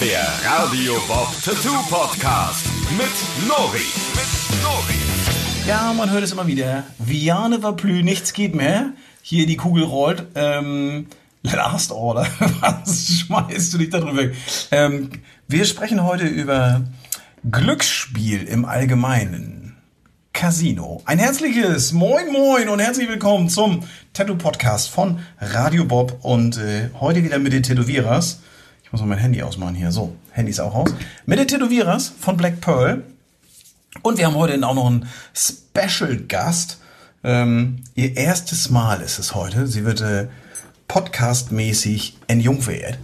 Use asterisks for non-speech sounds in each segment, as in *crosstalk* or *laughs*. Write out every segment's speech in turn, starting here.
Der Radio Bob Tattoo Podcast mit Nori. Mit Nori. Ja, man hört es immer wieder. Viane va plus, nichts geht mehr. Hier die Kugel rollt. Ähm, last Order. *laughs* Was schmeißt du dich da drüber? Ähm, wir sprechen heute über Glücksspiel im Allgemeinen. Casino. Ein herzliches Moin Moin und herzlich willkommen zum Tattoo Podcast von Radio Bob und äh, heute wieder mit den Tätowierers. Ich muss mal mein Handy ausmachen hier. So, Handy ist auch aus. Mit den Tätowierers von Black Pearl. Und wir haben heute auch noch einen Special Gast. Ähm, ihr erstes Mal ist es heute. Sie wird äh, podcastmäßig entjungfert.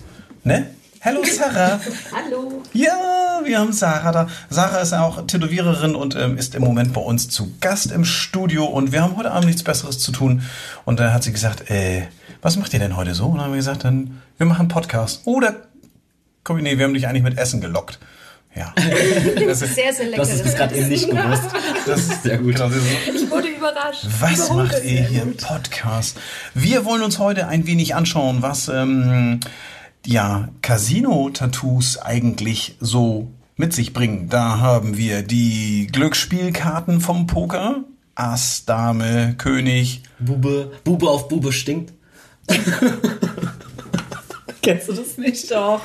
Ne? Hallo Sarah. *laughs* Hallo. Ja, wir haben Sarah da. Sarah ist auch Tätowiererin und ähm, ist im Moment bei uns zu Gast im Studio und wir haben heute Abend nichts Besseres zu tun. Und da hat sie gesagt, äh, was macht ihr denn heute so? Und dann haben wir gesagt, dann, wir machen Podcast. Oder, komm, nee, wir haben dich eigentlich mit Essen gelockt. Ja. *laughs* Das ist, Sehr, sehr lecker. Das ist gerade eben nicht gewusst. das ist sehr gut. Genau, das ist so. Ich wurde überrascht. Was Überholt macht ihr hier im gut. Podcast? Wir wollen uns heute ein wenig anschauen, was ähm, ja Casino-Tattoos eigentlich so mit sich bringen. Da haben wir die Glücksspielkarten vom Poker. Ass, Dame, König. Bube, Bube auf Bube stinkt. *laughs* Kennst du das nicht doch?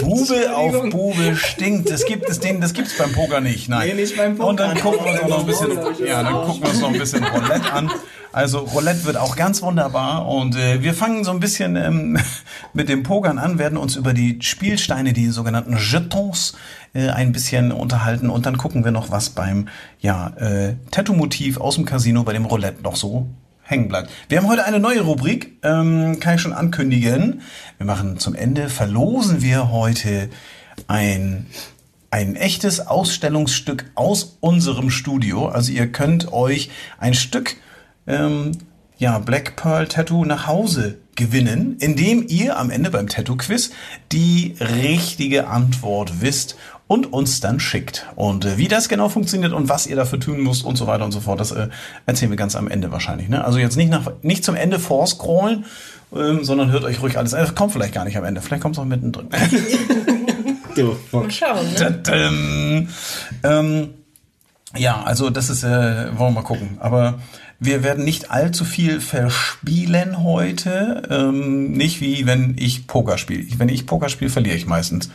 Bube auf Bube stinkt. Das gibt es den, das gibt's beim Poker nicht. Nein. Nee, nicht beim Poker. Und dann gucken wir uns auch noch ein bisschen, ja, dann gucken wir uns noch ein bisschen Roulette an. Also Roulette wird auch ganz wunderbar und äh, wir fangen so ein bisschen ähm, *laughs* mit dem Pokern an, werden uns über die Spielsteine, die sogenannten Jetons, äh, ein bisschen unterhalten und dann gucken wir noch, was beim ja, äh, Tattoo-Motiv aus dem Casino bei dem Roulette noch so hängen bleibt. Wir haben heute eine neue Rubrik, ähm, kann ich schon ankündigen. Wir machen zum Ende, verlosen wir heute ein, ein echtes Ausstellungsstück aus unserem Studio. Also ihr könnt euch ein Stück ähm, ja, Black Pearl Tattoo nach Hause gewinnen, indem ihr am Ende beim Tattoo-Quiz die richtige Antwort wisst und uns dann schickt. Und äh, wie das genau funktioniert und was ihr dafür tun müsst und so weiter und so fort, das äh, erzählen wir ganz am Ende wahrscheinlich. Ne? Also jetzt nicht, nach, nicht zum Ende vorscrollen, ähm, sondern hört euch ruhig alles an. Das kommt vielleicht gar nicht am Ende, vielleicht kommt es auch mittendrin. *laughs* Du, Mal schauen. Ne? Ähm, ja, also das ist, äh, wollen wir mal gucken. Aber wir werden nicht allzu viel verspielen heute. Ähm, nicht wie wenn ich Poker spiele. Wenn ich Poker spiele, verliere ich meistens.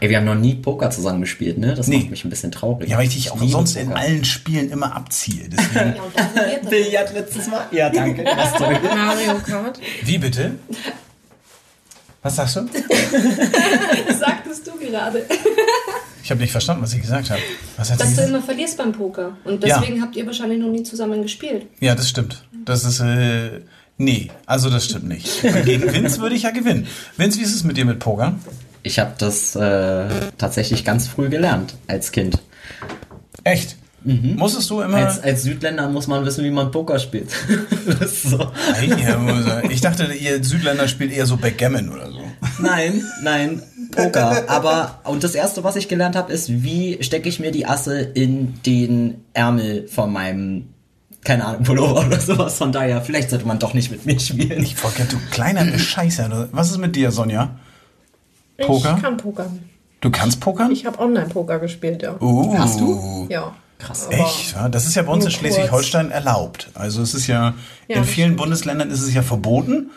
Ey, wir haben noch nie Poker zusammen gespielt, ne? Das Nee. macht mich ein bisschen traurig. Ja, weil ich dich auch sonst in allen Spielen immer abziehe. Deswegen. *laughs* Billard letztes Mal? Ja, danke. *laughs* Mario Kart. wie bitte? Was sagst du? *laughs* Sagtest du gerade. Ich habe nicht verstanden, was ich gesagt habe. Was hat sie Dass du gesagt? immer verlierst beim Poker. Und Ja. deswegen habt ihr wahrscheinlich noch nie zusammen gespielt. Ja, das stimmt. Das ist, äh, nee, also das stimmt nicht. Gegen Vince würde ich ja gewinnen. Vince, wie ist es mit dir mit Poker? Ich habe das äh, tatsächlich ganz früh gelernt als Kind. Echt? Musstest du immer... Als, als Südländer muss man wissen, wie man Poker spielt. *laughs* so. Ich dachte, ihr Südländer spielt eher so Backgammon oder so. Nein, nein, Poker. *laughs* Aber und das erste, was ich gelernt habe, ist, wie stecke ich mir die Asse in den Ärmel von meinem, keine Ahnung, Pullover oder sowas. Von daher, vielleicht sollte man doch nicht mit mir spielen. Ich Volker, du kleiner *laughs* Scheiße. Was ist mit dir, Sonja? Poker? Ich kann pokern. Du kannst pokern? Ich habe Online-Poker gespielt, ja. uh, Hast du? Ja. Krass. Aber- Echt? Ja, das ist ja bei uns in Schleswig-Holstein erlaubt. Also es ist ja, Ja, in vielen stimmt. Bundesländern ist es ja verboten.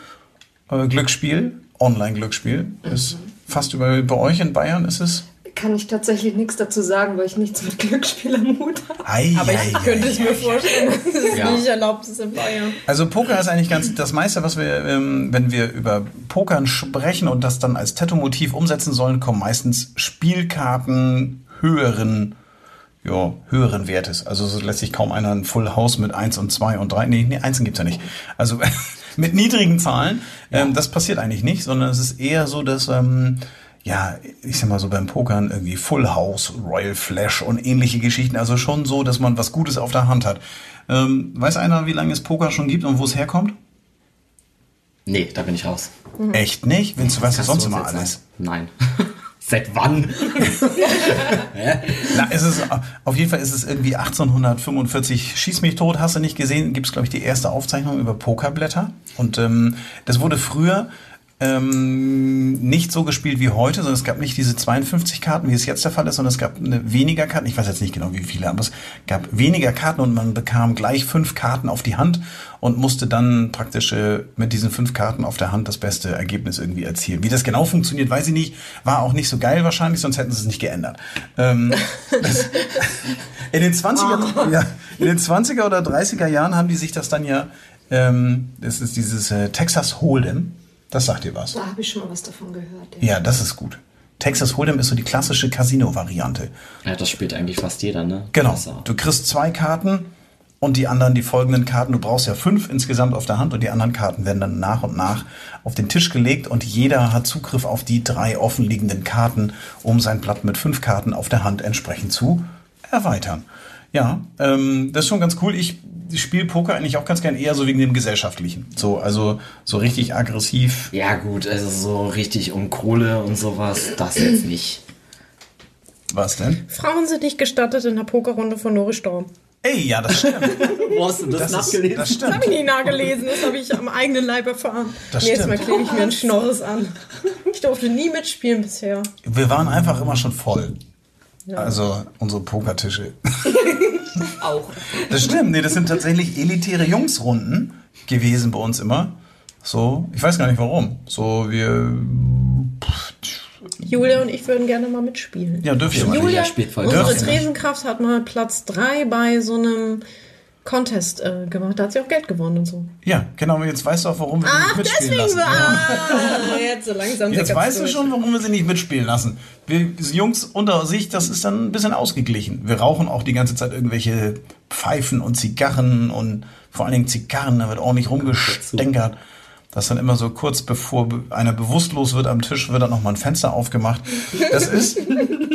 Glücksspiel, Online-Glücksspiel. Ist fast über, bei euch in Bayern ist es. Kann ich tatsächlich nichts dazu sagen, weil ich nichts mit Glücksspiel am Hut habe. Ei, Aber ei, ich ei, könnte es ei. mir vorstellen, dass es Ja. nicht erlaubt ist in Bayern. Also Poker ist eigentlich ganz das meiste, was wir, ähm, wenn wir über Pokern sprechen und das dann als Tattoo-Motiv umsetzen sollen, kommen meistens Spielkarten höheren, ja, höheren Wertes. Also so lässt sich kaum einer ein Full House mit 1 und 2 und 3. Nee, nee, Einsen gibt's ja nicht. Also *laughs* mit niedrigen Zahlen. Ähm, das passiert eigentlich nicht, sondern es ist eher so, dass ähm, ja, ich sag mal so beim Pokern irgendwie Full House, Royal Flash und ähnliche Geschichten. Also schon so, dass man was Gutes auf der Hand hat. Ähm, weiß einer, wie lange es Poker schon gibt und wo es herkommt? Nee, da bin ich raus. Echt nicht? Wenn du weißt du sonst immer alles. Nein. *laughs* Seit wann? *laughs* Na, ist es, auf jeden Fall ist es irgendwie 1845, schieß mich tot, hast du nicht gesehen, gibt es, glaube ich, die erste Aufzeichnung über Pokerblätter. Und ähm, das wurde früher ähm, nicht so gespielt wie heute, sondern es gab nicht diese 52 Karten, wie es jetzt der Fall ist, sondern es gab weniger Karten. Ich weiß jetzt nicht genau, wie viele, aber es gab weniger Karten und man bekam gleich fünf Karten auf die Hand und musste dann praktisch äh, mit diesen fünf Karten auf der Hand das beste Ergebnis irgendwie erzielen. Wie das genau funktioniert, weiß ich nicht. War auch nicht so geil wahrscheinlich, sonst hätten sie es nicht geändert. Ähm, das, *laughs* in den 20er, ja, in den 20er oder 30er Jahren haben die sich das dann ja, ähm, das ist dieses äh, Texas Hold'em. Das sagt dir was. Da habe ich schon mal was davon gehört. Ja. Ja, das ist gut. Texas Hold'em ist so die klassische Casino-Variante. Ja, das spielt eigentlich fast jeder, ne? Genau. Du kriegst zwei Karten und die anderen, die folgenden Karten, du brauchst ja fünf insgesamt auf der Hand und die anderen Karten werden dann nach und nach auf den Tisch gelegt und jeder hat Zugriff auf die drei offenliegenden Karten, um sein Blatt mit fünf Karten auf der Hand entsprechend zu erweitern. Ja, ähm, das ist schon ganz cool. Ich spiele Poker eigentlich auch ganz gern eher so wegen dem Gesellschaftlichen. So, also so richtig aggressiv. Ja, gut, also so richtig um Kohle und sowas, das jetzt nicht. Was denn? Frauen sind nicht gestattet in der Pokerrunde von Nori Storm. Ey, ja, das stimmt. Wo hast du das, Das, ist, nachgelesen? das Das habe stimmt. ich nie nachgelesen, das habe ich am eigenen Leib erfahren. Das Jetzt stimmt. mal klebe ich mir einen Schnorres an. Ich durfte nie mitspielen bisher. Wir waren einfach immer schon voll. Also unsere Pokertische. *laughs* Auch. Das stimmt, nee, das sind tatsächlich elitäre Jungsrunden gewesen bei uns immer. So, ich weiß gar nicht warum. So, wir. Julia und ich würden gerne mal mitspielen. Ja, dürfen wir mal. Julia spielt voll unsere. Tresenkraft hat mal Platz 3 bei so einem Contest äh, gemacht. Da hat sie auch Geld gewonnen und so. Ja, genau, jetzt weißt du auch, warum wir sie Ach, nicht mitspielen deswegen lassen. war. *laughs* Jetzt so langsam. Jetzt weißt du schon, warum wir sie nicht mitspielen lassen. Wir Jungs unter sich, das ist dann ein bisschen ausgeglichen. Wir rauchen auch die ganze Zeit irgendwelche Pfeifen und Zigarren und vor allen Dingen Zigarren, da wird ordentlich rumgestänkert. Das ist dann immer so kurz bevor be- einer bewusstlos wird am Tisch, wird dann nochmal ein Fenster aufgemacht. Das ist,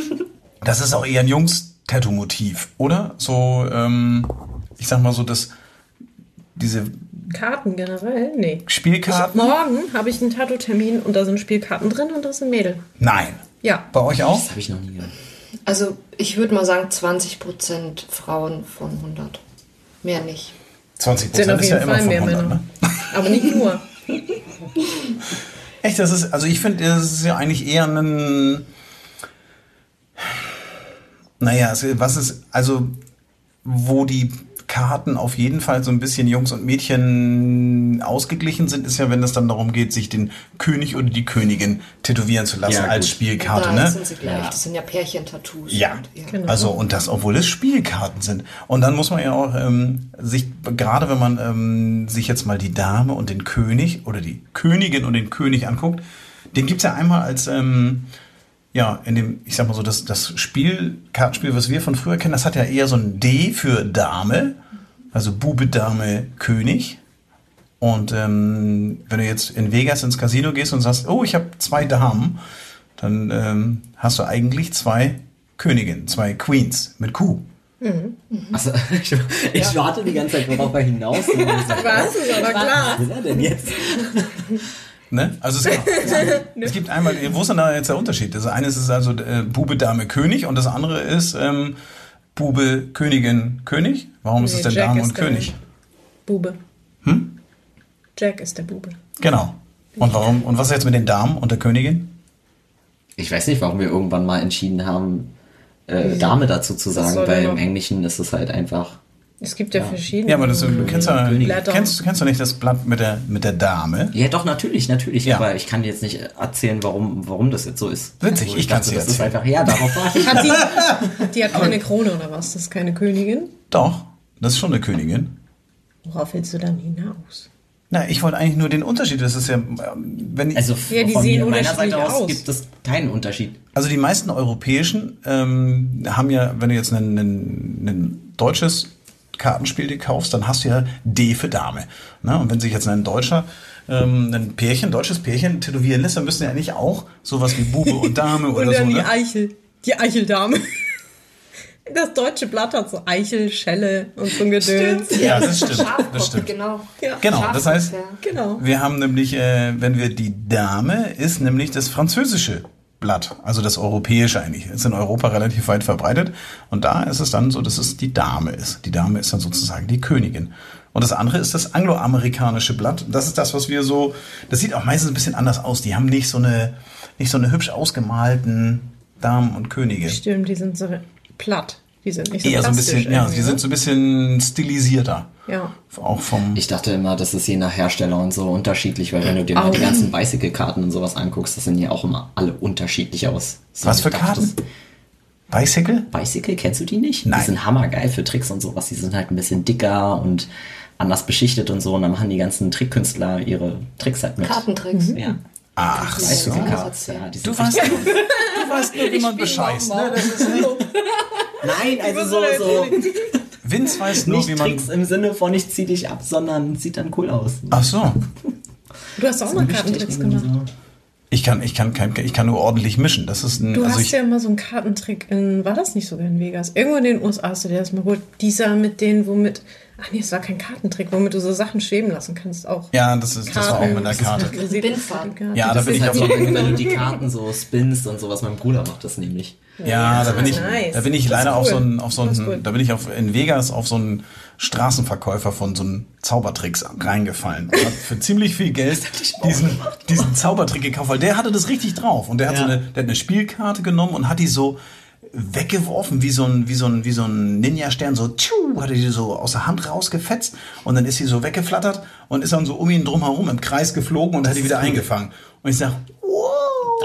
*laughs* das ist auch eher ein Jungs-Tattoo-Motiv, oder? So, ähm, ich sag mal so, das, diese Karten generell? Nee. Spielkarten. Morgen habe ich einen Tattoo-Termin und da sind Spielkarten drin und da ist ein Mädel. Nein. Ja. Bei euch auch? Das habe ich noch nie gehört. Also ich würde mal sagen 20% Frauen von 100. Mehr nicht. 20 Sind auf Prozent ist ja jeden immer Fall von mehr 100, Männer. ne? *laughs* Aber nicht nur. Echt, das ist, also ich finde, das ist ja eigentlich eher ein, naja, was ist, also, wo die Karten auf jeden Fall so ein bisschen Jungs und Mädchen ausgeglichen sind, ist ja, wenn es dann darum geht, sich den König oder die Königin tätowieren zu lassen Ja, als. Spielkarte, da ne? sind sie gleich. Ja. Das sind ja Pärchentattoos. Ja, Und, Genau. also und das, obwohl es Spielkarten sind. Und dann muss man ja auch ähm, sich, gerade wenn man ähm, sich jetzt mal die Dame und den König oder die Königin und den König anguckt, den gibt's ja einmal als, ähm, ja, in dem, ich sag mal so, das, das Spiel, Kartenspiel, was wir von früher kennen, das hat ja eher so ein D für Dame, also Bube, Dame, König. Und ähm, wenn du jetzt in Vegas ins Casino gehst und sagst, oh, ich habe zwei Damen, dann ähm, hast du eigentlich zwei Königinnen, zwei Queens mit Q. Also, *laughs* ich, ich warte die ganze Zeit, worauf er hinaus will. *laughs* Was ist aber klar. Was ist er denn jetzt? *laughs* Ne? Also es gibt, es gibt einmal, wo ist denn da jetzt der Unterschied? Das eine ist also äh, Bube, Dame, König und das andere ist ähm, Bube, Königin, König. Warum ist Nee, es denn Jack Dame ist und der König? Bube. Jack ist der Bube. Genau. Und warum? Und was ist jetzt mit den Damen und der Königin? Ich weiß nicht, warum wir irgendwann mal entschieden haben, äh, Dame dazu zu sagen, weil im? Englischen ist es halt einfach. Es gibt ja, verschiedene. Ja, aber das, du kennst ja, kennst, kennst du nicht das Blatt mit der, mit der Dame? Ja, doch, natürlich, natürlich. Ja. Aber ich kann jetzt nicht erzählen, warum, warum das jetzt so ist. Witzig, Also ich kann's dachte, dir das ist erzählen. einfach, ja, darauf war ich. Hat die, die hat keine Krone oder was? Das ist keine Königin? Doch, das ist schon eine Königin. Worauf willst du dann hinaus? Na, ich wollte eigentlich nur den Unterschied. Das ist ja, wenn ich, Also Ja, die von sehen meiner Seite aus aus. gibt es keinen Unterschied. Also die meisten europäischen ähm, haben ja, wenn du jetzt ein, ein, ein deutsches Kartenspiel dir kaufst, dann hast du ja D für Dame. Ne? Und wenn sich jetzt ein Deutscher ähm, ein Pärchen, deutsches Pärchen tätowieren lässt, dann müssen ja eigentlich auch sowas wie Bube und Dame Und *laughs* oder dann so. die Ne? Eichel. Die Eicheldame. *laughs* Das deutsche Blatt hat so Eichel, Schelle und so ein Gedöns. Ja, das stimmt. Das stimmt. genau. Ja. Genau, das heißt, Genau. wir haben nämlich, äh, wenn wir die Dame, ist nämlich das französische Blatt, also das europäische eigentlich. Ist in Europa relativ weit verbreitet. Und da ist es dann so, dass es die Dame ist. Die Dame ist dann sozusagen die Königin. Und das andere ist das angloamerikanische Blatt. Das ist das, was wir so, das sieht auch meistens ein bisschen anders aus. Die haben nicht so eine, nicht so eine hübsch ausgemalten Damen und Könige. Stimmt, die sind so platt. Die sind nicht so Eher so ein bisschen, ja, die ne? sind so ein bisschen stilisierter. Ja. Auch vom, Ich dachte immer, das ist je nach Hersteller und so unterschiedlich, weil wenn du dir mal die ganzen Bicycle-Karten und sowas anguckst, das sehen ja auch immer alle unterschiedlich aus. So, Was für Karten? Bicycle? Bicycle, kennst du die nicht? Nein. Die sind hammergeil für Tricks und sowas. Die sind halt ein bisschen dicker und anders beschichtet und so. Und dann machen die ganzen Trickkünstler ihre Tricks halt mit. Kartentricks. Ja. Ach so. Ja. Du weißt, richtig- du weißt nur, wie man bescheißt. Ne? Das ist nicht, Nein, also so, so Vince weiß nur, nicht wie man. Tricks im Sinne von ich zieh dich ab, sondern sieht dann cool aus. Ach so. Du hast auch mal Kartentricks gemacht. Ich kann, ich kann, kein, ich kann nur ordentlich mischen. Das ist ein, Du also hast ich, ja immer so einen Kartentrick in, war das nicht sogar in Vegas? Irgendwo in den USA hast du dir das mal gut. Dieser mit denen, womit, ach nee, es war kein Kartentrick, womit du so Sachen schweben lassen kannst auch. ja, das ist, das war auch mit der Karte. Bindfaden. Ja, da Das bin ist ich halt auf so, wenn, wenn du die Karten so spinnst und sowas. Mein Bruder macht das nämlich. ja, da bin ich, nice. da bin ich leider auf so einen, auf so einen, da bin ich auf, in Vegas auf so einen Straßenverkäufer von so einem Zaubertricks reingefallen und hab für ziemlich viel Geld diesen, diesen Zaubertrick gekauft, weil der hatte das richtig drauf und der hat so eine, der hat eine Spielkarte genommen und hat die so weggeworfen wie so ein wie so ein wie so ein Ninja Stern so tschu, hat er die so aus der Hand rausgefetzt und dann ist sie so weggeflattert und ist dann so um ihn drum herum im Kreis geflogen und hat die wieder eingefangen und ich sag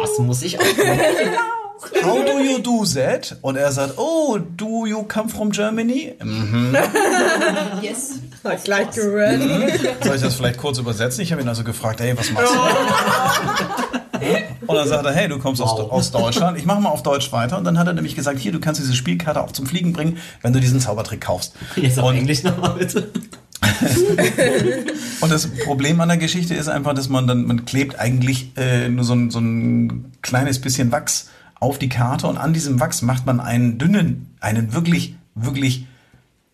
Das muss ich auch machen. *laughs* How do you do that? Und er sagt, oh, do you come from Germany? Mhm. *laughs* Yes. Gleich gehört. Soll ich das vielleicht kurz übersetzen? Ich habe ihn also gefragt, hey, was machst du? *laughs* Und dann sagt er, hey, du kommst aus, Wow. aus Deutschland. Ich mache mal auf Deutsch weiter. Und dann hat er nämlich gesagt, hier, du kannst diese Spielkarte auch zum Fliegen bringen, wenn du diesen Zaubertrick kaufst. Jetzt auf Und- Englisch nochmal bitte. *laughs* Und das Problem an der Geschichte ist einfach, dass man dann, man klebt eigentlich äh, nur so ein, so ein kleines bisschen Wachs auf die Karte und an diesem Wachs macht man einen dünnen, einen wirklich, wirklich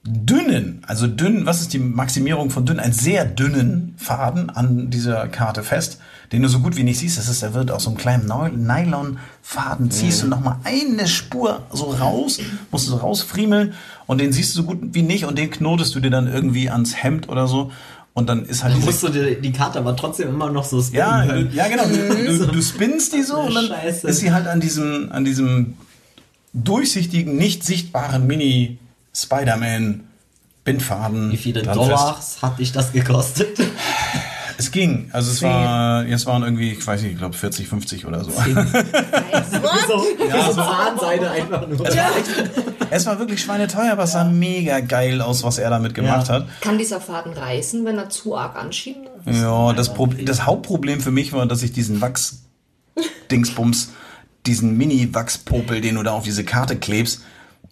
dünnen, also dünn, was ist die Maximierung von dünn? Einen sehr dünnen Faden an dieser Karte fest, den du so gut wie nicht siehst. Das ist, der wird aus so einem kleinen Nylonfaden, ziehst du nochmal eine Spur so raus, musst du so rausfriemeln und den siehst du so gut wie nicht und den knotest du dir dann irgendwie ans Hemd oder so und dann ist halt Dann musst du dir die Karte aber trotzdem immer noch so spinnen. ja, ja, genau. Du, du, *laughs* du spinnst die so und dann Scheiße. ist sie halt an diesem, an diesem durchsichtigen, nicht sichtbaren Mini Spider-Man Bindfaden. Wie viele Dollars hat dich das gekostet? Es ging. Also es war, jetzt waren irgendwie, ich weiß nicht, ich glaube 40, 50 oder so. so, *laughs* ja, so Zahnseide einfach nur. Es war wirklich schweineteuer, aber es sah mega geil aus, was er damit gemacht Ja. hat. Kann dieser Faden reißen, wenn er zu arg anschiebt? Ja, das, das Hauptproblem für mich war, dass ich diesen Wachs-Dingsbums, diesen Mini-Wachspopel, den du da auf diese Karte klebst,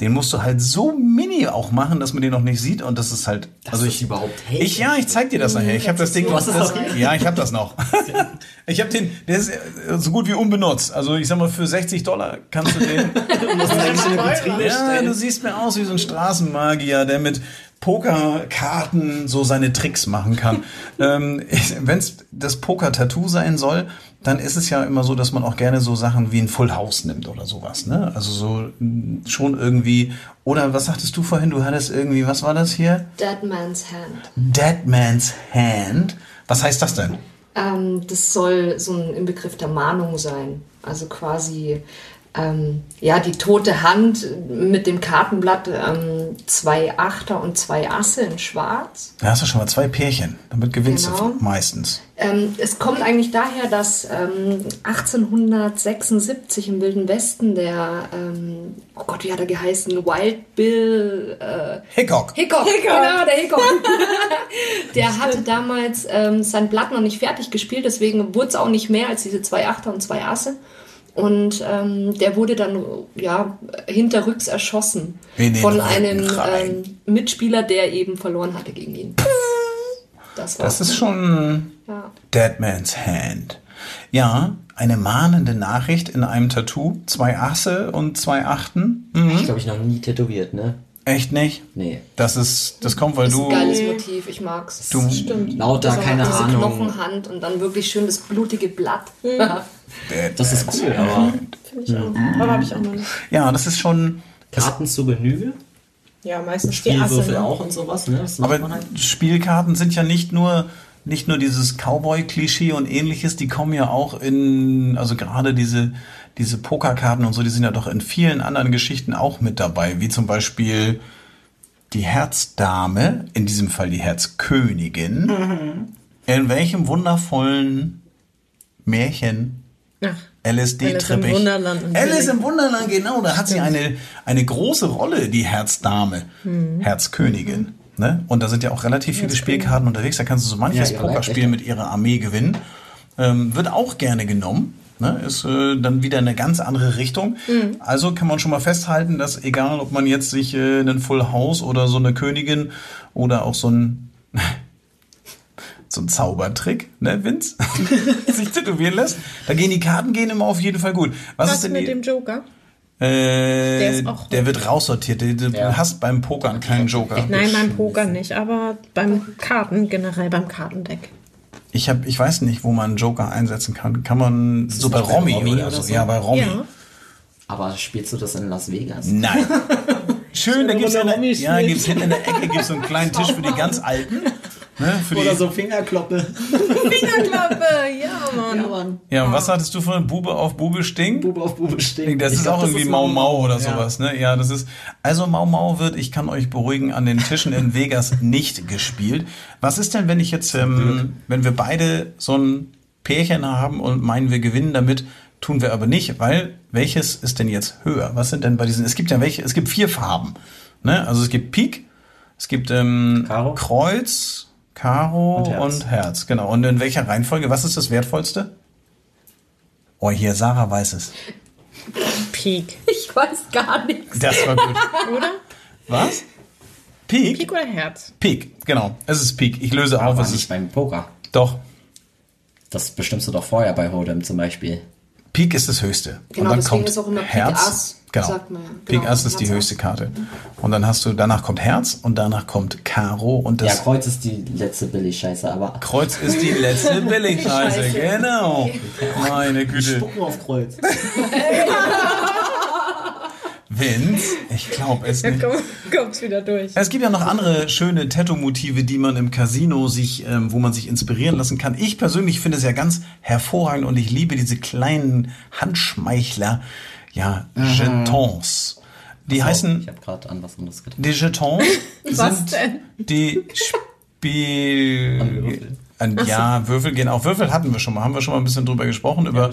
den musst du halt so mini auch machen, dass man den noch nicht sieht und das ist halt, also das ich, überhaupt hält. ich, ja, ich zeig dir das nachher. Ich habe das Ding, Du hast das, noch ja, *laughs* ich habe das noch. Ich habe den, der ist äh, so gut wie unbenutzt. Also ich sag mal, für 60 Dollar kannst du den, *laughs* Du ja, du siehst mir aus wie so ein Straßenmagier, der mit Pokerkarten so seine Tricks machen kann. *laughs* ähm, Wenn es das Poker-Tattoo sein soll, dann ist es ja immer so, dass man auch gerne so Sachen wie ein Full House nimmt oder sowas. Ne? Also so mh, schon irgendwie. Oder was sagtest du vorhin? Du hattest irgendwie, was war das hier? Dead Man's Hand. Dead Man's Hand. Was heißt das denn? Ähm, das soll so ein Inbegriff der Mahnung sein. Also quasi ähm, ja die tote Hand mit dem Kartenblatt ähm, zwei Achter und zwei Asse in Schwarz. Da hast du schon mal zwei Pärchen. Damit gewinnst Genau. du meistens. Ähm, es kommt eigentlich daher, dass ähm, 1876 im Wilden Westen der, ähm, oh Gott, wie hat er geheißen? Wild Bill äh, Hickok. Hickok, genau, der Hickok. *laughs* der hatte damals ähm, sein Blatt noch nicht fertig gespielt, deswegen wurde es auch nicht mehr als diese zwei Achter und zwei Asse. Und ähm, der wurde dann ja hinterrücks erschossen von Rücken einem ähm, Mitspieler, der eben verloren hatte gegen ihn. Das, war Das ist schon ja. Dead Man's Hand. Ja, eine mahnende Nachricht in einem Tattoo. Zwei Asse und zwei Achten. Hm, Ich glaube, ich noch nie tätowiert, ne? Echt nicht? Nee. Das ist, das kommt, weil Das ist du. ein geiles Motiv, ich mag's. Du, Lauter, Also keine diese Ahnung. Knochenhand und dann wirklich schön das blutige Blatt. Dead Das ist cool, aber Finde ich auch. Aber habe ich auch noch nicht. Ja, das ist schon. Karten zur Genüge? Ja, meistens die Asse. Spielwürfel ne? auch und sowas, ne? Aber halt. Spielkarten sind ja nicht nur nicht nur dieses Cowboy-Klischee und ähnliches, die kommen ja auch in, also gerade diese, diese Pokerkarten und so, die sind ja doch in vielen anderen Geschichten auch mit dabei, wie zum Beispiel die Herzdame, in diesem Fall die Herzkönigin. Mhm. In welchem wundervollen Märchen Ach, LSD Alice im Trippig. Alice im Wunderland, genau. Da hat sie eine, eine große Rolle, die Herzdame, Mhm. Herzkönigin. Ne? Und da sind ja auch relativ viele Spielkarten unterwegs. Da kannst du so manches Ja, Pokerspiel mit ihrer Armee gewinnen. Ähm, wird auch gerne genommen. Ne? Ist äh, dann wieder eine ganz andere Richtung. Mhm. Also kann man schon mal festhalten, dass egal, ob man jetzt sich äh, einen Full House oder so eine Königin oder auch so ein *laughs* so ein Zaubertrick, ne, Vince? *laughs* sich tätowieren lässt. Da gehen die Karten gehen immer auf jeden Fall gut. Was, Was ist denn mit die, dem Joker? äh, Der ist auch- der wird raussortiert. Du, Ja. hast beim Pokern keinen Joker. Nein, beim Poker nicht, aber beim Karten, generell beim Kartendeck. Ich hab, ich weiß nicht, wo man einen Joker einsetzen kann. Kann man so bei Romy, Romy oder oder so? so? Ja, bei Romy. Ja. Aber spielst du das in Las Vegas? Nein. *laughs* Schön, da der, Romy ja, gibt's hinten in der Ecke gibt's so einen kleinen *laughs* Tisch für die ganz Alten. Ne, für die, Oder so Fingerkloppe. *laughs* Fingerklappe, ja, Mann. ja, Mann. Ja, und was hattest du von Bube auf Bube stinkt? Bube auf Bube stehen. Das Ich ist glaub, auch das irgendwie ist Mau Mau oder Ja. sowas, ne? Ja, das ist. Also Mau Mau wird, ich kann euch beruhigen, an den Tischen in Vegas *laughs* nicht gespielt. Was ist denn, wenn ich jetzt, ähm, wenn wir beide so ein Pärchen haben und meinen, wir gewinnen damit, tun wir aber nicht, weil welches ist denn jetzt höher? Was sind denn bei diesen? Es gibt ja welche, es gibt vier Farben, ne? Also es gibt Pik, es gibt ähm, Karo. Kreuz, Karo Und Herz. und Herz, genau. Und in welcher Reihenfolge? Was ist das wertvollste? Oh, hier, Sarah weiß es. Peak. Ich weiß gar nichts. Das war gut. Oder? Was? Pik? Peak oder Herz? Pik, genau. Es ist Pik. Ich löse auf, Aber es nicht ist. beim Poker. Doch. Das bestimmst du doch vorher bei Hold'em zum Beispiel. Pik ist das höchste. Genau, und dann deswegen kommt ist auch immer Pik Herz. Genau. sagt man ja. Pik Genau, Ass ist die Herz höchste. Karte. Und dann hast du, danach kommt Herz und danach kommt Karo und Ja, das Kreuz ist die letzte Billig-Scheiße, aber. Kreuz ist die letzte *laughs* Billigscheiße. Scheiße. Genau. Meine Güte. Spucken auf Kreuz. *laughs* Vince, ich glaube es nicht. komm, kommt's wieder durch. Es gibt ja noch andere schöne Tattoo-Motive, die man im Casino sich, ähm, wo man sich inspirieren lassen kann. Ich persönlich finde es ja ganz hervorragend und ich liebe diese kleinen Handschmeichler, ja, Jetons. Die heißen, Ich habe gerade an was anderes gedacht. die Jetons *laughs* Was sind denn? die Spiel... An, ja, Würfel gehen auch. Würfel hatten wir schon mal. Haben wir schon mal ein bisschen drüber gesprochen. Über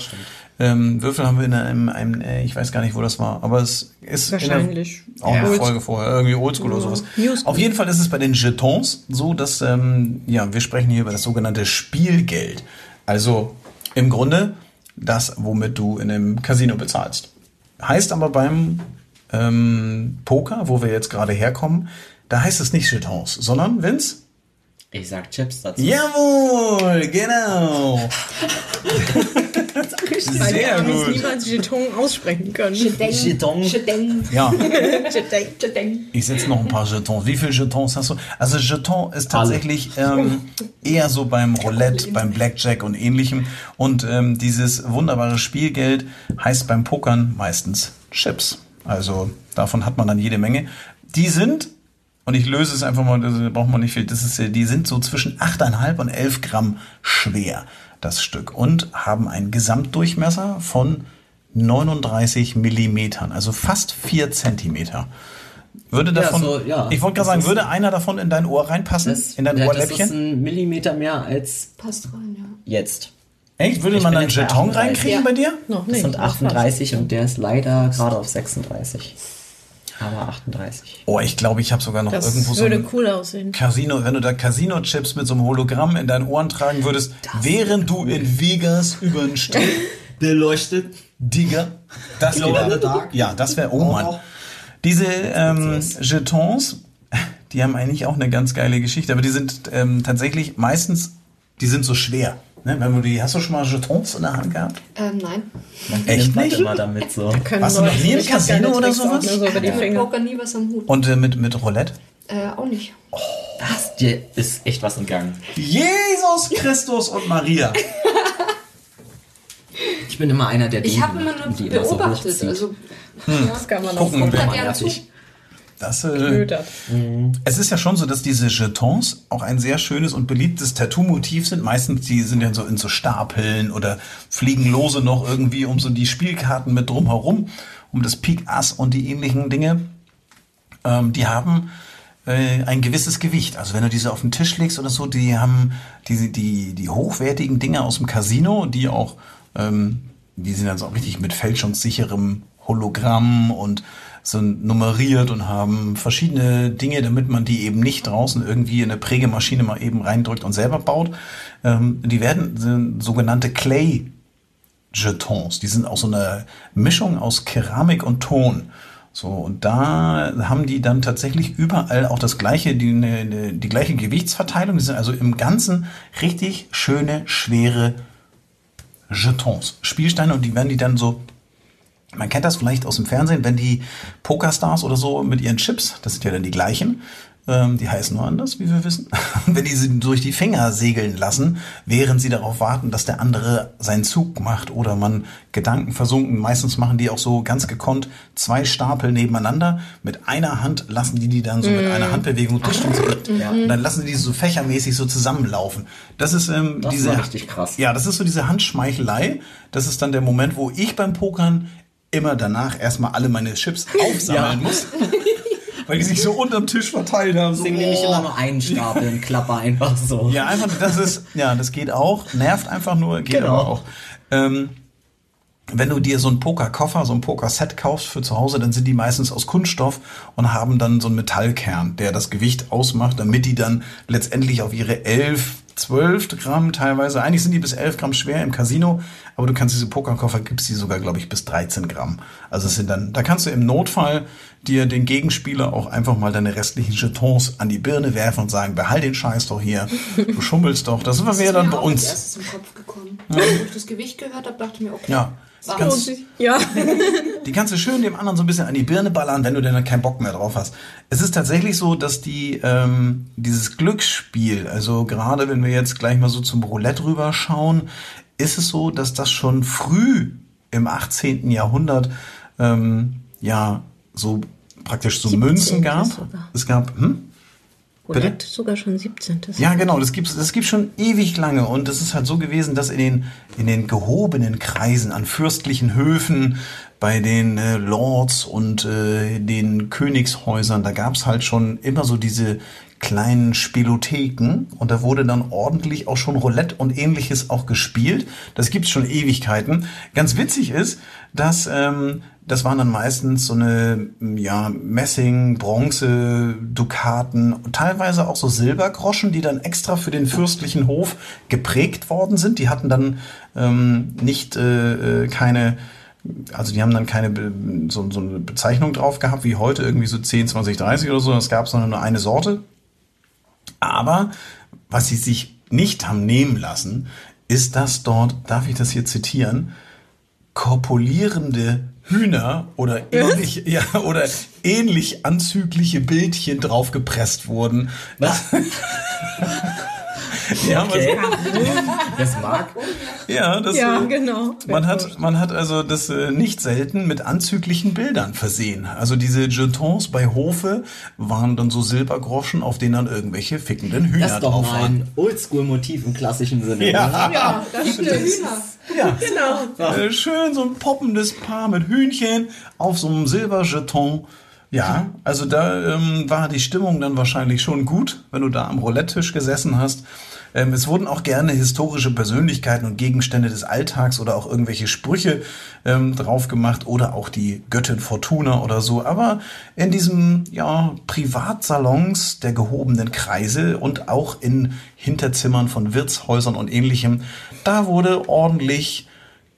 ähm, Würfel haben wir in einem, einem äh, ich weiß gar nicht, wo das war, aber es ist in der- Wahrscheinlich. auch eine Ja. Folge vorher, irgendwie Oldschool oder sowas. Newschool. Auf jeden Fall ist es bei den Jetons so, dass, ähm, ja, wir sprechen hier über das sogenannte Spielgeld. Also im Grunde das, womit du in einem Casino bezahlst. Heißt aber beim ähm, Poker, wo wir jetzt gerade herkommen, da heißt es nicht Jetons, sondern, Vince? Ich sag Chips dazu. Jawohl, genau. *laughs* Weil die Sehr Amis gut. niemals Jeton aussprechen können. Jeton. Jedeng, Ja, *laughs* Jeton. Ich setze noch ein paar Jetons. Wie viele Jetons hast du? Also Jeton ist tatsächlich ähm, eher so beim Roulette, beim Blackjack und ähnlichem. Und ähm, dieses wunderbare Spielgeld heißt beim Pokern meistens Chips. Also davon hat man dann jede Menge. Die sind, und ich löse es einfach mal, da braucht man nicht viel, das ist, die sind so zwischen 8,5 und 11 Gramm schwer, das Stück. Und haben einen Gesamtdurchmesser von 39 Millimetern, also fast 4 Zentimeter. Würde Ja, davon, so, ja. ich wollte gerade Das sagen, würde einer davon in dein Ohr reinpassen? Das, in dein ja, das ist Ohrläppchen? ein Millimeter mehr als Passt rein, ja. jetzt. Echt? Würde Ich man bei Jeton 38. reinkriegen Ja. bei dir? Noch Das nicht. sind aber fast. 38 und der ist leider gerade auf 36. Aber 38. Oh, ich glaube, ich habe sogar noch Das irgendwo so würde ein cool aussehen. Casino, wenn du da Casino-Chips mit so einem Hologramm in deinen Ohren tragen würdest, während du in Vegas über den Strand, *laughs* Der leuchtet. Digga, das wäre, ja, das wäre, oh Mann. Diese ähm, Jetons, die haben eigentlich auch eine ganz geile Geschichte, aber die sind ähm, tatsächlich meistens, die sind so schwer. Ne? Wenn du die, hast du schon mal Jetons in der Hand gehabt? Ähm, nein. Echt man nicht? immer damit so. Warst du noch nie im Casino oder sowas? So über die Finger. Poker nie was am Hut. Und äh, mit, mit Roulette? Äh, auch nicht. Das, dir ist echt was entgangen. Jesus Christus und Maria. Ich bin immer einer der Ich habe immer nur die immer so beobachtet. hochzieht. also, Das kann man auch Gucken Das, äh, Ködert. es ist ja schon so, dass diese Jetons auch ein sehr schönes und beliebtes Tattoo-Motiv sind. Meistens die sind ja so in so Stapeln oder fliegen lose noch irgendwie um so die Spielkarten mit drumherum, um das Pik Ass und die ähnlichen Dinge. Ähm, die haben äh, ein gewisses Gewicht. Also wenn du diese auf den Tisch legst oder so, die haben die, die, die hochwertigen Dinge aus dem Casino, die auch, ähm, die sind dann so richtig mit fälschungssicherem Hologramm und sind nummeriert und haben verschiedene Dinge, damit man die eben nicht draußen irgendwie in eine Prägemaschine mal eben reindrückt und selber baut. Ähm, die werden sind sogenannte Clay Jetons. Die sind auch so eine Mischung aus Keramik und Ton. So, und da haben die dann tatsächlich überall auch das gleiche, die, ne, die gleiche Gewichtsverteilung. Die sind also im Ganzen richtig schöne, schwere Jetons. Spielsteine und die werden die dann so man kennt das vielleicht aus dem Fernsehen, wenn die Pokerstars oder so mit ihren Chips, das sind ja dann die gleichen, ähm, die heißen nur anders, wie wir wissen, *laughs* wenn die sie durch die Finger segeln lassen, während sie darauf warten, dass der andere seinen Zug macht oder man Gedanken versunken. Meistens machen die auch so ganz gekonnt zwei Stapel nebeneinander. Mit einer Hand lassen die die dann so mit einer Handbewegung durch und dann lassen die die so fächermäßig so zusammenlaufen. Das ist ähm, Das diese richtig krass. ja, das ist so diese Handschmeichelei. Das ist dann der Moment, wo ich beim Pokern immer danach erstmal alle meine Chips aufsammeln Ja. muss. *laughs* Weil die sich so unterm Tisch verteilt haben. So, Deswegen nehme ich oh. immer nur einen Stapel und klapper einfach so. Ja, einfach, das ist, ja, das geht auch. Nervt einfach nur, geht Genau. aber auch. Ähm, wenn du dir so einen Pokerkoffer, so ein Pokerset kaufst für zu Hause, dann sind die meistens aus Kunststoff und haben dann so einen Metallkern, der das Gewicht ausmacht, damit die dann letztendlich auf ihre 11, 12 Gramm teilweise, eigentlich sind die bis 11 Gramm schwer im Casino, aber du kannst diese Pokerkoffer, gibt's die sogar, glaube ich, bis 13 Gramm. Also es sind dann, da kannst du im Notfall dir den Gegenspieler auch einfach mal deine restlichen Jetons an die Birne werfen und sagen, behalt den Scheiß doch hier, du schummelst doch. Das wäre ist dann bei uns. erstes im Kopf gekommen. Als ich das Gewicht gehört habe, dachte ich mir, okay. Ja. Ganz- uns. Ja. *laughs* Die kannst du schön dem anderen so ein bisschen an die Birne ballern, wenn du dann keinen Bock mehr drauf hast. Es ist tatsächlich so, dass die ähm, dieses Glücksspiel, also gerade wenn wir jetzt gleich mal so zum Roulette rüber schauen, ist es so, dass das schon früh im 18. Jahrhundert ähm, ja so praktisch so 17. Münzen gab. sogar. Es gab hm? Roulette sogar schon 17. Ja, genau, das gibt's, das gibt's schon ewig lange und es ist halt so gewesen, dass in den, in den gehobenen Kreisen an fürstlichen Höfen, bei den äh, Lords und äh, den Königshäusern, da gab's halt schon immer so diese kleinen Spielotheken und da wurde dann ordentlich auch schon Roulette und ähnliches auch gespielt. Das gibt's schon Ewigkeiten. Ganz witzig ist, dass ähm, das waren dann meistens so eine ja Messing, Bronze, Dukaten teilweise auch so Silbergroschen, die dann extra für den fürstlichen Hof geprägt worden sind. Die hatten dann ähm, nicht äh, äh, keine also die haben dann keine so, so eine Bezeichnung drauf gehabt, wie heute irgendwie so 10, 20, 30 oder so. Es gab sondern nur eine Sorte. Aber was sie sich nicht haben nehmen lassen, ist, dass dort, darf ich das hier zitieren, korpulierende Hühner oder ähnlich, ja, oder ähnlich anzügliche Bildchen draufgepresst wurden. Was? *laughs* *laughs* Ja, Okay. Das mag. ja, das, Ja, äh, genau. Man hat, man hat also das äh, nicht selten mit anzüglichen Bildern versehen. Also diese Jetons bei Hofe waren dann so Silbergroschen, auf denen dann irgendwelche fickenden Hühner Das ist doch drauf waren. ein Oldschool-Motiv im klassischen Sinne. Ja. Ja, das stimmt. Hühner. Ja, Genau. äh, schön so ein poppendes Paar mit Hühnchen auf so einem Silberjeton. Ja, also da ähm, war die Stimmung dann wahrscheinlich schon gut, wenn du da am Roulette-Tisch gesessen hast. Ähm, es wurden auch gerne historische Persönlichkeiten und Gegenstände des Alltags oder auch irgendwelche Sprüche ähm, drauf gemacht oder auch die Göttin Fortuna oder so. Aber in diesem ja, Privatsalons der gehobenen Kreise und auch in Hinterzimmern von Wirtshäusern und ähnlichem, da wurde ordentlich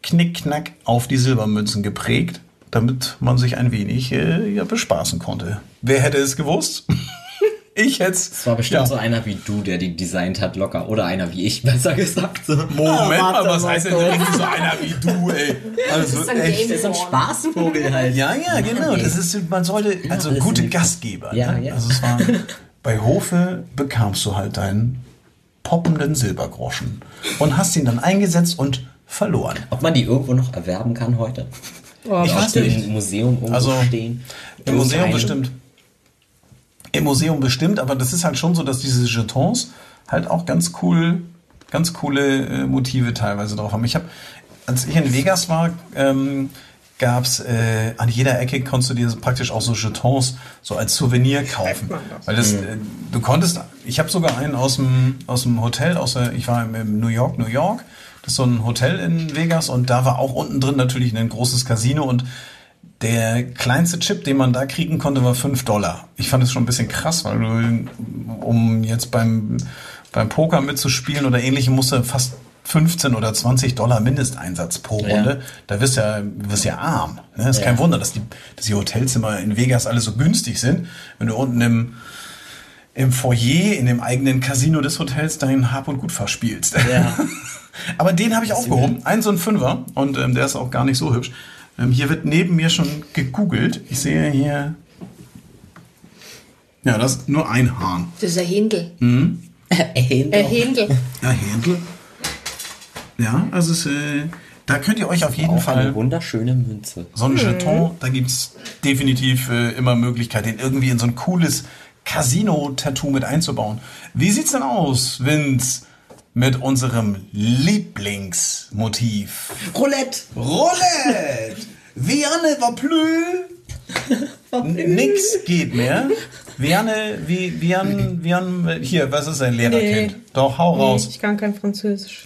Knickknack auf die Silbermünzen geprägt, damit man sich ein wenig äh, ja, bespaßen konnte. Wer hätte es gewusst? *laughs* ich hätte es. Das war bestimmt ja. so einer wie du, der die designt hat, locker. Oder einer wie ich, *laughs* besser gesagt. So. Moment Ah, mal, was heißt denn so einer wie du, ey? *laughs* Also ist ein echt. Der ist ein Spaßvogel halt. Ja, ja, genau. ey. Das ist, man sollte, also alles gute Gastgeber. Ja, ne? ja. Also es war, bei Hofe bekamst du halt deinen poppenden Silbergroschen und hast ihn dann eingesetzt und verloren. Ob man die irgendwo noch erwerben kann heute? Oh, Ich weiß nicht. im Museum Also, stehen? Im Museum Irgendeinem- bestimmt. Im Museum bestimmt, aber das ist halt schon so, dass diese Jetons halt auch ganz cool, ganz coole äh, Motive teilweise drauf haben. Ich habe, als ich in Vegas war, ähm, gab's äh, an jeder Ecke konntest du dir praktisch auch so Jetons so als Souvenir kaufen, weil das äh, du konntest. Ich habe sogar einen aus dem aus dem Hotel, aus der, ich war im New York, New York. Das ist so ein Hotel in Vegas und da war auch unten drin natürlich ein großes Casino und der kleinste Chip, den man da kriegen konnte, war 5 Dollar. Ich fand es schon ein bisschen krass, weil du, um jetzt beim, beim Poker mitzuspielen oder ähnlichem, musst du fast 15 oder 20 Dollar Mindesteinsatz pro Ja. Runde. Da wirst du ja, wirst ja arm. Ne? Ist kein Ja. Wunder, dass die, dass die Hotelzimmer in Vegas alle so günstig sind. Wenn du unten im, im Foyer, in dem eigenen Casino des Hotels dein Hab und Gut verspielst. Ja. *laughs* Aber den habe ich aufgehoben. Ein so ein Fünfer. Und ähm, der ist auch gar nicht so hübsch. Ähm, hier wird neben mir schon gegoogelt. Ich sehe hier. Ja, das ist nur ein Hahn. Das ist ein Händel. *laughs* Ey, Ein Händel. Ja, Händel. Ja, also es, äh, da könnt ihr euch auf jeden auch Fall. eine wunderschöne Münze. So ein Jeton, da gibt's definitiv äh, immer Möglichkeit, den irgendwie in so ein cooles Casino-Tattoo mit einzubauen. Wie sieht's denn aus, Vince, mit unserem Lieblingsmotiv? Roulette! Roulette! Vianne war plü! Nix geht mehr. Vianne, wie, Vian, Vian, hier, was ist ein Lehrerkind? Nee. Doch, hau raus. Ich kann kein Französisch.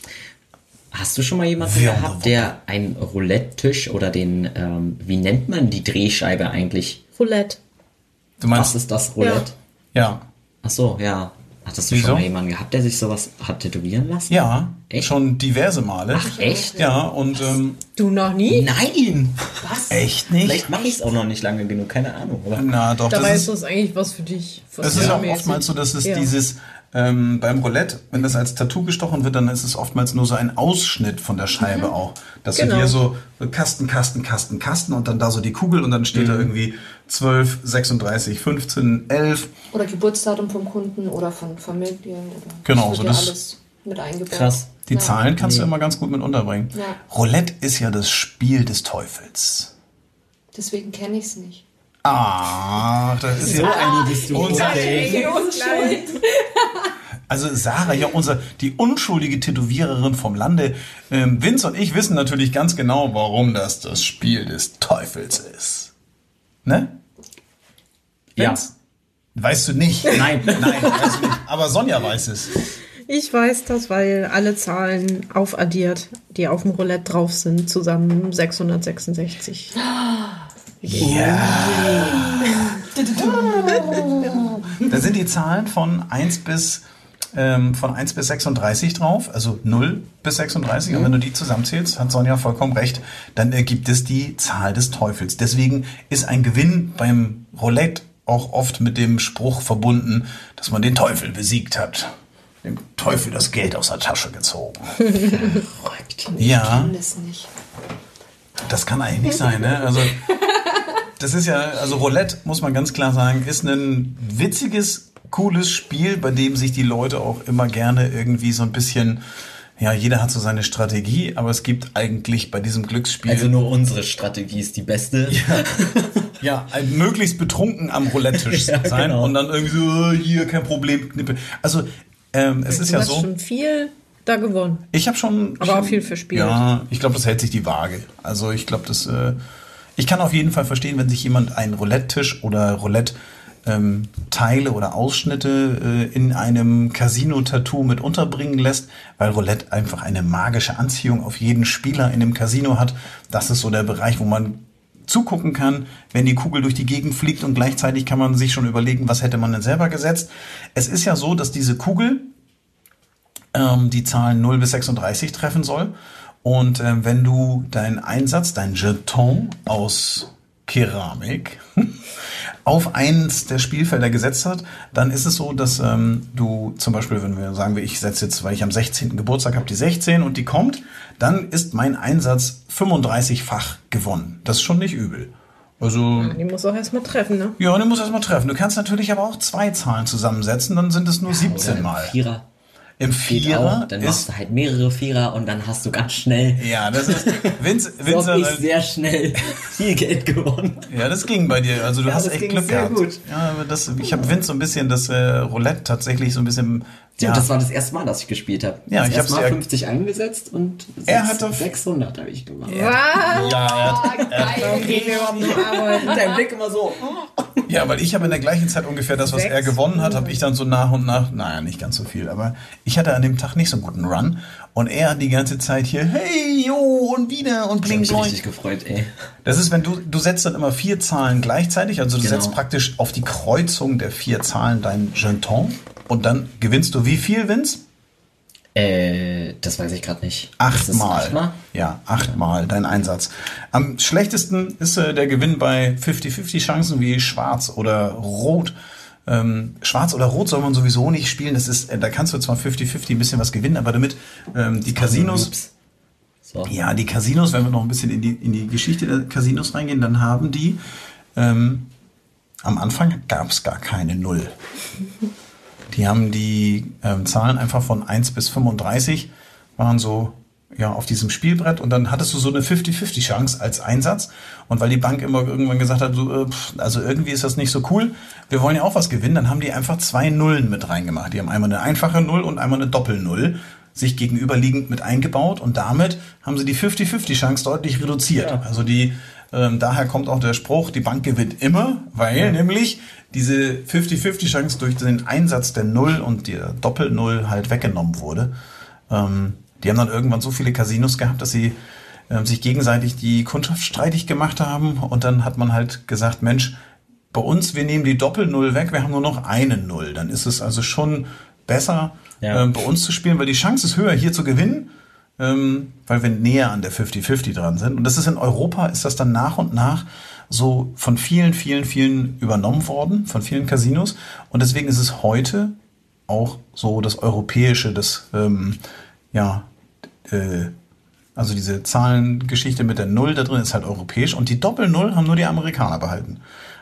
Hast du schon mal jemanden Wer gehabt, der einen Roulette-Tisch oder den, ähm, wie nennt man die Drehscheibe eigentlich? Roulette. Du Was meinst, ist das Roulette? ja. Ach so, ja. Hattest du Wieso? schon mal jemanden gehabt, der sich sowas hat tätowieren lassen? Ja, Echt? schon diverse Male. Ach, echt? Ja, und ähm, Du noch nie? Nein! Was? echt nicht? Vielleicht mache ich es auch noch nicht lange genug, keine Ahnung. Aber Na doch, Dabei das ist ist, das eigentlich was für dich. Das ist auch lehrmäßig. oftmals so, dass es Ja. dieses ähm, beim Roulette, wenn das als Tattoo gestochen wird, dann ist es oftmals nur so ein Ausschnitt von der Scheibe auch. Dass Genau. du hier so Kasten, Kasten, Kasten, Kasten und dann da so die Kugel und dann steht da irgendwie 12, 36, 15, 11. Oder Geburtsdatum vom Kunden oder von Familie. Oder Genau, das so ja das- alles mit eingebaut. Krass. Die Ja. Zahlen kannst du immer ganz gut mit unterbringen. Ja. Roulette ist ja das Spiel des Teufels. Deswegen kenne ich es nicht. Ah, das ist ja eine bist du. Unser- Okay. Also Sarah, ja, unser, die unschuldige Tätowiererin vom Lande. Ähm, Vince und ich wissen natürlich ganz genau, warum das das Spiel des Teufels ist. Ne? Ja. Vince? Weißt du nicht? *laughs* Nein. Nein, weißt du nicht. *laughs* Aber Sonja weiß es. Ich weiß das, weil alle Zahlen aufaddiert, die auf dem Roulette drauf sind, zusammen 666. Da sind die Zahlen von 1 bis, ähm, von 1 bis 36 drauf, also 0 bis 36. Und wenn du die zusammenzählst, hat Sonja vollkommen recht, dann ergibt es die Zahl des Teufels. Deswegen ist ein Gewinn beim Roulette auch oft mit dem Spruch verbunden, dass man den Teufel besiegt hat. Dem Teufel das Geld aus der Tasche gezogen. *laughs* Ja. Ich kenne das. Das kann eigentlich nicht sein, ne? Also, *laughs* das ist ja, also Roulette, muss man ganz klar sagen, ist ein witziges, cooles Spiel, bei dem sich die Leute auch immer gerne irgendwie so ein bisschen, ja, jeder hat so seine Strategie, aber es gibt eigentlich bei diesem Glücksspiel, Also nur unsere Strategie ist die beste. ja, ein möglichst betrunken am Roulette-Tisch *laughs* Ja, sein genau. und dann irgendwie so, äh, hier, kein Problem, Knippe. Also, ähm, es ist Du ja hast so. schon viel da gewonnen. Ich habe schon. Aber schon, auch viel verspielt. Ja, ich glaube, das hält sich die Waage. Also ich glaube, das. Äh, ich kann auf jeden Fall verstehen, wenn sich jemand einen Roulette-Tisch oder Roulette ähm, Teile oder Ausschnitte äh, in einem Casino-Tattoo mit unterbringen lässt, weil Roulette einfach eine magische Anziehung auf jeden Spieler in dem Casino hat. Das ist so der Bereich, wo man zugucken kann, wenn die Kugel durch die Gegend fliegt und gleichzeitig kann man sich schon überlegen, was hätte man denn selber gesetzt. Es ist ja so, dass diese Kugel ähm, die Zahlen 0 bis 36 treffen soll. Und ähm, wenn du deinen Einsatz, dein Jeton aus Keramik *laughs* auf eins der Spielfelder gesetzt hat, dann ist es so, dass ähm, du zum Beispiel, wenn wir sagen wir, ich setze jetzt, weil ich am 16. Geburtstag habe, die 16 und die kommt, dann ist mein Einsatz 35-fach gewonnen. Das ist schon nicht übel. Also Die muss auch erstmal treffen, ne? ja, den musst du erstmal treffen. Du kannst natürlich aber auch zwei Zahlen zusammensetzen, dann sind es nur 17 Oder Mal. Vierer. Im Vierer auch, dann ist machst du halt mehrere Vierer und dann hast du ganz schnell, ja, das ist *laughs* Vince, so Vince hab ich hat- sehr schnell viel Geld gewonnen. Ja, das ging bei dir. Also du Ja, hast echt ging Glück sehr gehabt. gut. Ja, aber das, ich habe Vince so ein bisschen das äh, Roulette tatsächlich so ein bisschen. Ja. Ja, Das war das erste Mal, dass ich gespielt habe. Ja, das ich hab's Mal dir- 50 eingesetzt und Er sechs- hat doch- 600 habe ich gemacht. Was? ja, Oh, geil. Und dein Blick immer so. Ja, weil ich habe in der gleichen Zeit ungefähr das, was er Sechs. gewonnen hat, habe ich dann so nach und nach, naja, nicht ganz so viel, aber ich hatte an dem Tag nicht so einen guten Run und er hat die ganze Zeit hier, hey, jo, und wieder und Ich habe bling, mich bling. richtig gefreut, ey. Das ist, wenn du, du setzt dann immer vier Zahlen gleichzeitig, also du Genau. setzt praktisch auf die Kreuzung der vier Zahlen dein Jeton und dann gewinnst du wie viel, Vince? Äh, das weiß ich gerade nicht. Achtmal. achtmal? Ja, achtmal dein Einsatz. Am schlechtesten ist äh, der Gewinn bei 50-50 Chancen wie Schwarz oder Rot. Ähm, Schwarz oder Rot soll man sowieso nicht spielen. Das ist, äh, da kannst du zwar 50-50 ein bisschen was gewinnen, aber damit ähm, die Casinos. So. Ja, die Casinos, wenn wir noch ein bisschen in die, in die Geschichte der Casinos reingehen, dann haben die ähm, am Anfang gab es gar keine Null. Die haben die ähm, Zahlen einfach von 1 bis 35 waren so ja, auf diesem Spielbrett und dann hattest du so eine 50-50 Chance als Einsatz. Und weil die Bank immer irgendwann gesagt hat, so, äh, also irgendwie ist das nicht so cool, wir wollen ja auch was gewinnen, dann haben die einfach zwei Nullen mit reingemacht. Die haben einmal eine einfache Null und einmal eine Doppelnull sich gegenüberliegend mit eingebaut und damit haben sie die 50-50 Chance deutlich reduziert. Also die, ähm, daher kommt auch der Spruch, die Bank gewinnt immer, weil nämlich diese 50-50 Chance durch den Einsatz der Null und der Doppelnull halt weggenommen wurde. Ähm, die haben dann irgendwann so viele Casinos gehabt, dass sie ähm, sich gegenseitig die Kundschaft streitig gemacht haben und dann hat man halt gesagt, Mensch, bei uns, wir nehmen die Doppelnull weg, wir haben nur noch eine Null. Dann ist es also schon besser, Ja. ähm, bei uns zu spielen, weil die Chance ist höher, hier zu gewinnen, ähm, weil wir näher an der 50-50 dran sind. Und das ist in Europa, ist das dann nach und nach so von vielen, vielen, vielen übernommen worden, von vielen Casinos. Und deswegen ist es heute auch so das Europäische, das, ähm, ja, äh, also diese Zahlengeschichte mit der Null da drin ist halt europäisch und die Doppel-Null haben nur die Amerikaner behalten.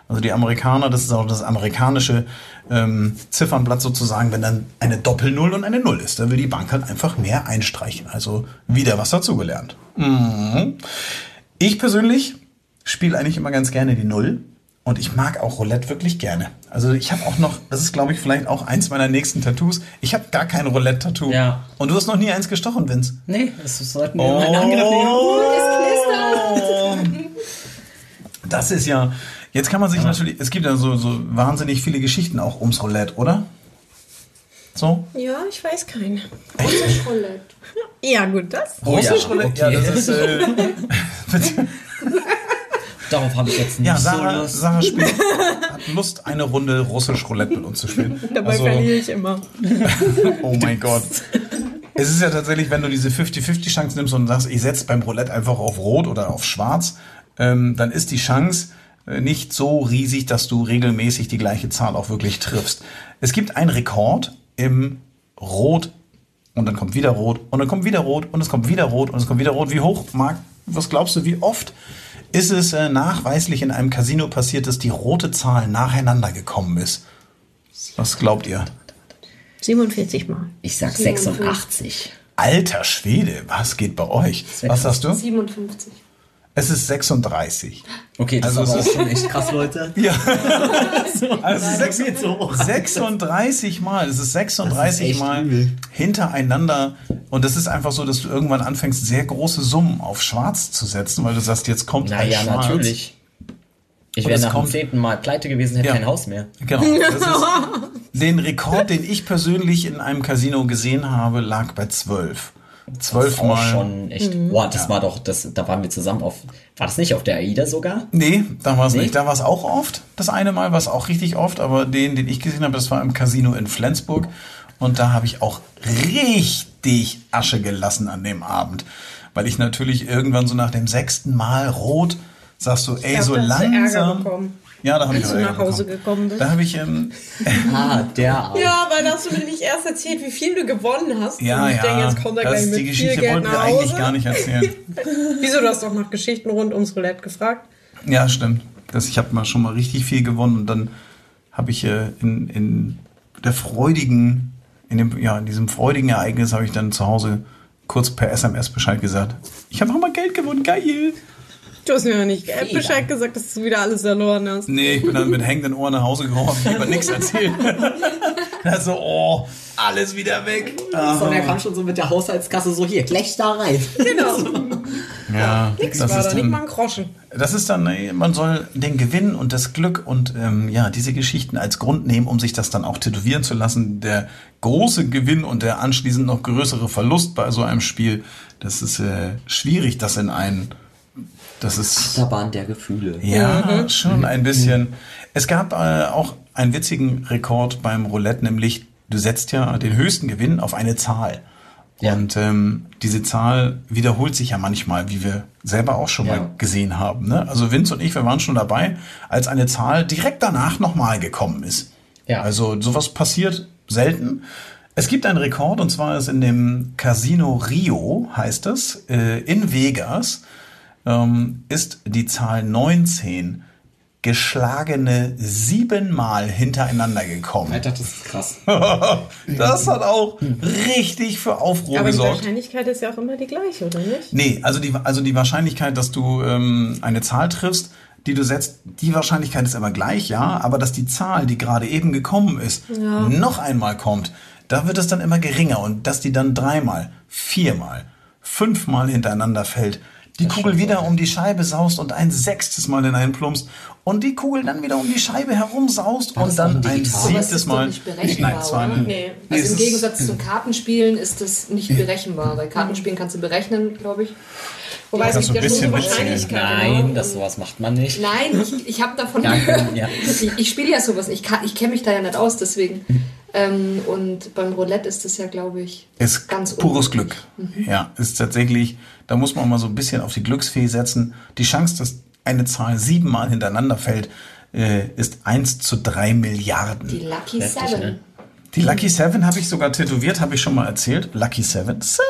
Also die Amerikaner, das ist auch das amerikanische ähm, Ziffernblatt sozusagen, wenn dann eine Doppel-Null und eine Null ist. Da will die Bank halt einfach mehr einstreichen. Also wieder was dazugelernt. Mhm. Ich persönlich spiele eigentlich immer ganz gerne die Null. Und ich mag auch Roulette wirklich gerne. Also ich habe auch noch, das ist glaube ich vielleicht auch eins meiner nächsten Tattoos. Ich habe gar kein Roulette-Tattoo. Ja. Und du hast noch nie eins gestochen, Vince. Nee, das sollten wir mal in Angriff nehmen. Das ist ja. Jetzt kann man sich natürlich. Es gibt ja so, so wahnsinnig viele Geschichten auch ums Roulette, oder? So? Ja, ich weiß keinen. Russisch Roulette. Ja, gut, das. Oh ja, Russisch Roulette? Ja, okay. das ist. Äh. *laughs* *laughs* Darauf habe ich jetzt nicht ja, so Sarah, Lust. Sarah spielt, *laughs* hat Lust, eine Runde Russisch Roulette mit uns zu spielen. *laughs* Dabei Also, verliere ich immer. *laughs* Oh mein Gott. Es ist ja tatsächlich, wenn du diese 50-50 Chance nimmst und sagst, ich setze beim Roulette einfach auf Rot oder auf Schwarz, ähm, dann ist die Chance äh, nicht so riesig, dass du regelmäßig die gleiche Zahl auch wirklich triffst. Es gibt einen Rekord im Rot und dann kommt wieder Rot und dann kommt wieder Rot und es kommt wieder Rot und es kommt wieder Rot. Wie hoch, Marc, was glaubst du, wie oft ist es äh, nachweislich in einem Casino passiert, dass die rote Zahl nacheinander gekommen ist? Was glaubt ihr? 47 Mal. Ich sag 86. Alter Schwede, was geht bei euch? Was sagst du? 57. Es ist 36. Okay, das Also ist ist- schon echt krass, Leute. *laughs* Ja. Also geht so. 36 Mal. Es ist 36 echt Mal übel. hintereinander. Und das ist einfach so, dass du irgendwann anfängst, sehr große Summen auf Schwarz zu setzen, weil du sagst, jetzt kommt ein Naja, Schwarz. natürlich. Ich wäre nach dem zehnten Mal pleite gewesen, hätte Ja. kein Haus mehr. Genau. *laughs* Ist, den Rekord, den ich persönlich in einem Casino gesehen habe, lag bei 12. Das Zwölf ist auch Mal. schon echt. Boah, das war doch, das, da waren wir zusammen auf. War das nicht auf der AIDA sogar? Nee, da war es Nee? nicht. Da war es auch oft. Das eine Mal war es auch richtig oft, aber den, den ich gesehen habe, das war im Casino in Flensburg. Und da habe ich auch richtig Asche gelassen an dem Abend. Weil ich natürlich irgendwann so nach dem sechsten Mal rot sagst du, ey, glaub, so langsam. Ja, da habe ich als auch du nach Hause bekommen. gekommen bist. Da habe ich, ähm, *laughs* Ah, der Abend. Ja, weil da hast du mir nicht erst erzählt, wie viel du gewonnen hast. ja, Und ich ja, denke, jetzt kommt er das gleich ist mit die viel Geschichte Geld wollten wir nach eigentlich gar nicht erzählen. *laughs* Wieso, du hast doch nach Geschichten rund ums Roulette gefragt? Ja, stimmt. Das, ich habe mal schon mal richtig viel gewonnen und dann habe ich äh, in, in der freudigen in dem, ja, in diesem freudigen Ereignis habe ich dann zu Hause kurz per SMS Bescheid gesagt. Ich habe nochmal Geld gewonnen, geil. Du hast mir noch nicht Fehler. Bescheid gesagt, dass du wieder alles verloren hast. Nee, ich bin dann mit hängenden Ohren nach Hause gekommen, hab lieber nichts erzählt. *laughs* also, oh, alles wieder weg. Sonja kam schon so mit der Haushaltskasse so hier, gleich da rein. Genau. *laughs* Ja, Nix das war ist da, nicht mal ein Groschen. Das ist dann, nee, man soll den Gewinn und das Glück und ähm, ja, diese Geschichten als Grund nehmen, um sich das dann auch tätowieren zu lassen. Der große Gewinn und der anschließend noch größere Verlust bei so einem Spiel, das ist äh, schwierig, das in einen, das ist Achterbahn der Gefühle. ja schon ein bisschen. Es gab äh, auch einen witzigen Rekord beim Roulette, nämlich du setzt ja den höchsten Gewinn auf eine Zahl. Ja. Und ähm, diese Zahl wiederholt sich ja manchmal, wie wir selber auch schon Ja. mal gesehen haben. Ne? Also Vince und ich, wir waren schon dabei, als eine Zahl direkt danach nochmal gekommen ist. Ja. Also sowas passiert selten. Es gibt einen Rekord und zwar ist in dem Casino Rio, heißt es, äh, in Vegas, ähm, ist die Zahl 19 geschlagene siebenmal hintereinander gekommen. Alter, das ist krass. *laughs* Das hat auch richtig für Aufruhr Aber die gesorgt. Wahrscheinlichkeit ist ja auch immer die gleiche, oder nicht? Nee, also die, also die Wahrscheinlichkeit, dass du ähm, eine Zahl triffst, die du setzt, die Wahrscheinlichkeit ist immer gleich, ja, aber dass die Zahl, die gerade eben gekommen ist, noch einmal kommt, da wird es dann immer geringer und dass die dann dreimal, viermal, fünfmal hintereinander fällt, die Kugel wieder um die Scheibe saust und ein sechstes Mal in einen plumpst und die Kugel dann wieder um die Scheibe herumsaust War und das dann ein siebtes Mal. nicht berechenbar, Nein, es war Nee. Nee, Also im Gegensatz zum Kartenspielen ist das nicht berechenbar. Bei Kartenspielen kannst du berechnen, glaube ich. Wobei es gibt ja schon so bisschen Wahrscheinlichkeiten. Nein, oder? das sowas macht man nicht. Nein, ich, ich habe davon Ja, gehört. ja. Ich, ich spiele ja sowas. Ich, kann- ich kenne mich da ja nicht aus, deswegen. Ähm, und beim Roulette ist das ja, glaube ich, Ist ganz pures unmöglich. Glück. Ja, ist tatsächlich, da muss man mal so ein bisschen auf die Glücksfee setzen. Die Chance, dass eine Zahl siebenmal hintereinander fällt, äh, ist 1 zu 3 Milliarden. Die Lucky Heftig, Seven. ne? Die Lucky Seven habe ich sogar tätowiert, habe ich schon mal erzählt. Lucky Seven. Seven.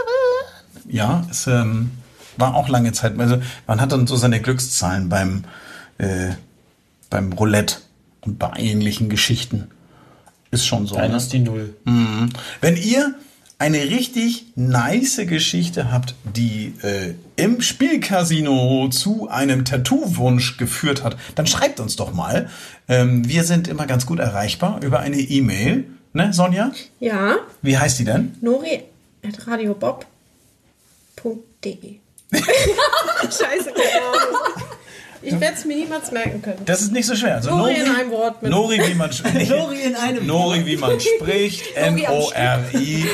Ja, es ähm, war auch lange Zeit. Also man hat dann so seine Glückszahlen beim, äh, beim Roulette und bei ähnlichen Geschichten. Ist schon so. Deiner Ne? ist die Null. Wenn ihr eine richtig nice Geschichte habt, die äh, im Spielcasino zu einem Tattoo-Wunsch geführt hat, dann schreibt uns doch mal. Ähm, wir sind immer ganz gut erreichbar über eine E-Mail. Ne, Sonja? Ja, Wie heißt die denn? nori at radiobob.de. *laughs* Scheiße, keine Ahnung. Ich werde es mir niemals merken können. Das ist nicht so schwer. Also Nori in einem Wort mit- Nori, *laughs* wie man spricht. Nori in einem Nori, wie man spricht. N-O-R-I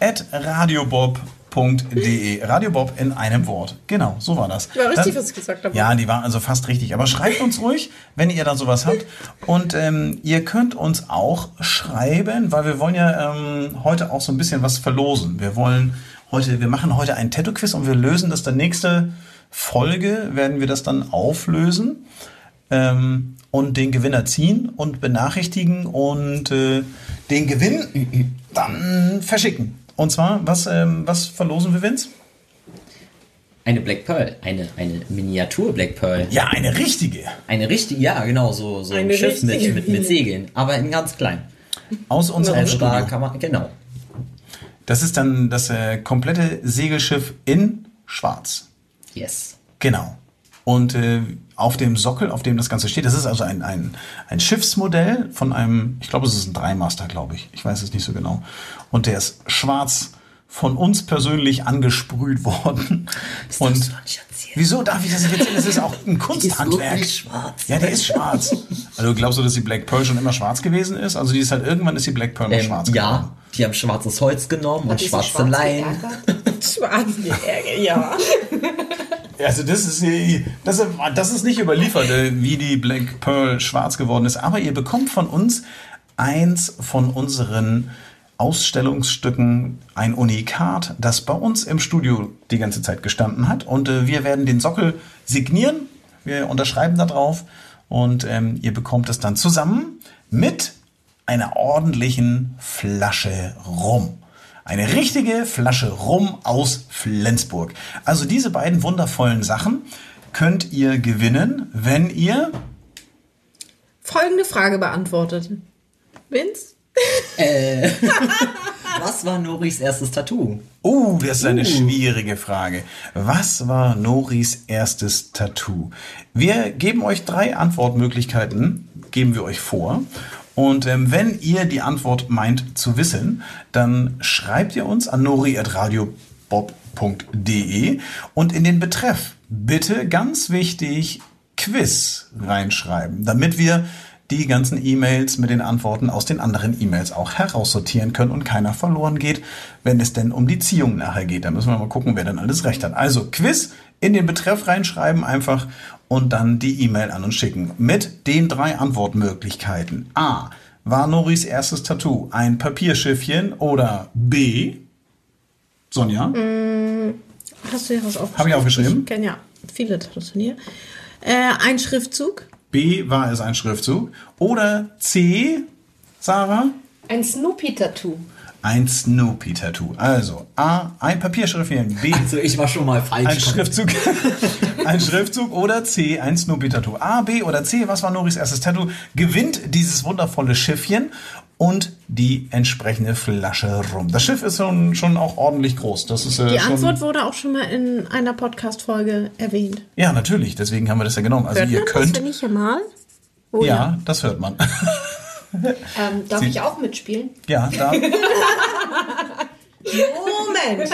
at radiobob.de. Radiobob in einem Wort. Genau, so war das. War richtig, was ich gesagt habe. Ja, die war also fast richtig. Aber schreibt uns ruhig, wenn ihr da sowas habt. Und ähm, ihr könnt uns auch schreiben, weil wir wollen ja ähm, heute auch so ein bisschen was verlosen. Wir wollen heute, wir machen heute ein Tattoo-Quiz und wir lösen das dann nächste Folge, werden wir das dann auflösen ähm, und den Gewinner ziehen und benachrichtigen und äh, den Gewinn dann verschicken. Und zwar, was, ähm, was verlosen wir, Vince? Eine Black Pearl. Eine, eine Miniatur Black Pearl. Ja, eine richtige. Eine richtige, ja, genau, so, so ein Schiff mit, mit, mit Segeln. Aber in ganz klein. Aus unserem Studio. kann man, genau. Das ist dann das äh, komplette Segelschiff in Schwarz. Yes. Genau. Und äh, auf dem Sockel, auf dem das Ganze steht, das ist also ein, ein, ein Schiffsmodell von einem, ich glaube, es ist ein Dreimaster, glaube ich. Ich weiß es nicht so genau. Und der ist schwarz von uns persönlich angesprüht worden. Und darfst du nicht erzählen. wieso darf ich das nicht erzählen? Das ist auch ein Kunsthandwerk. wirklich schwarz. Ja, der ist schwarz. Also glaubst du, dass die Black Pearl schon immer schwarz gewesen ist? Also die ist halt irgendwann ist die Black Pearl mal Ähm, schwarz ja, geworden. die haben schwarzes Holz genommen und Hat sich schwarze schwarz Leinen. *laughs* Schwarzenegger, ja. *laughs* Also das ist, äh, das, ist- das ist nicht überliefert, äh, wie die Black Pearl schwarz geworden ist. Aber ihr bekommt von uns eins von unseren Ausstellungsstücken, ein Unikat, das bei uns im Studio die ganze Zeit gestanden hat. Und äh, wir werden den Sockel signieren. Wir unterschreiben da drauf. Und ähm, ihr bekommt es dann zusammen mit einer ordentlichen Flasche Rum. Eine richtige Flasche Rum aus Flensburg. Also diese beiden wundervollen Sachen könnt ihr gewinnen, wenn ihr Folgende Frage beantwortet. Vince? *laughs* Was war Noris erstes Tattoo? Oh, das ist eine schwierige Frage. Was war Noris erstes Tattoo? Wir geben euch drei Antwortmöglichkeiten, geben wir euch vor. Und ähm, wenn ihr die Antwort meint zu wissen, dann schreibt ihr uns an nori.radiobob.de und in den Betreff bitte ganz wichtig Quiz reinschreiben, damit wir die ganzen E-Mails mit den Antworten aus den anderen E-Mails auch heraussortieren können und keiner verloren geht, wenn es denn um die Ziehung nachher geht. Da müssen wir mal gucken, wer dann alles recht hat. Also Quiz in den Betreff reinschreiben einfach und dann die E-Mail an uns schicken mit den drei Antwortmöglichkeiten. A. War Noris erstes Tattoo ein Papierschiffchen oder B. Sonja? Hast du ja was aufgeschrieben? Hab ich aufgeschrieben? Ich kenne ja viele Tattoos von dir. Äh, ein Schriftzug. B. War es ein Schriftzug? Oder C. Sarah? Ein Snoopy-Tattoo. Ein Snoopy-Tattoo. Also A. Ein Papierschriftchen. B. Also ich war schon mal falsch. Ein Schriftzug. *laughs* ein Schriftzug oder C, ein Snoopy-Tattoo. A, B oder C, was war Noris erstes Tattoo? Gewinnt dieses wundervolle Schiffchen und die entsprechende Flasche rum. Das Schiff ist schon, schon auch ordentlich groß. Das ist äh, Die schon, Antwort wurde auch schon mal in einer Podcast-Folge erwähnt. Ja, natürlich. Deswegen haben wir das ja genommen. Also Hört ihr man könnt. das, wenn ich hier mal? Oh, ja, das hört man. *laughs* Ähm, darf Sie- ich auch mitspielen? ja, da, Moment!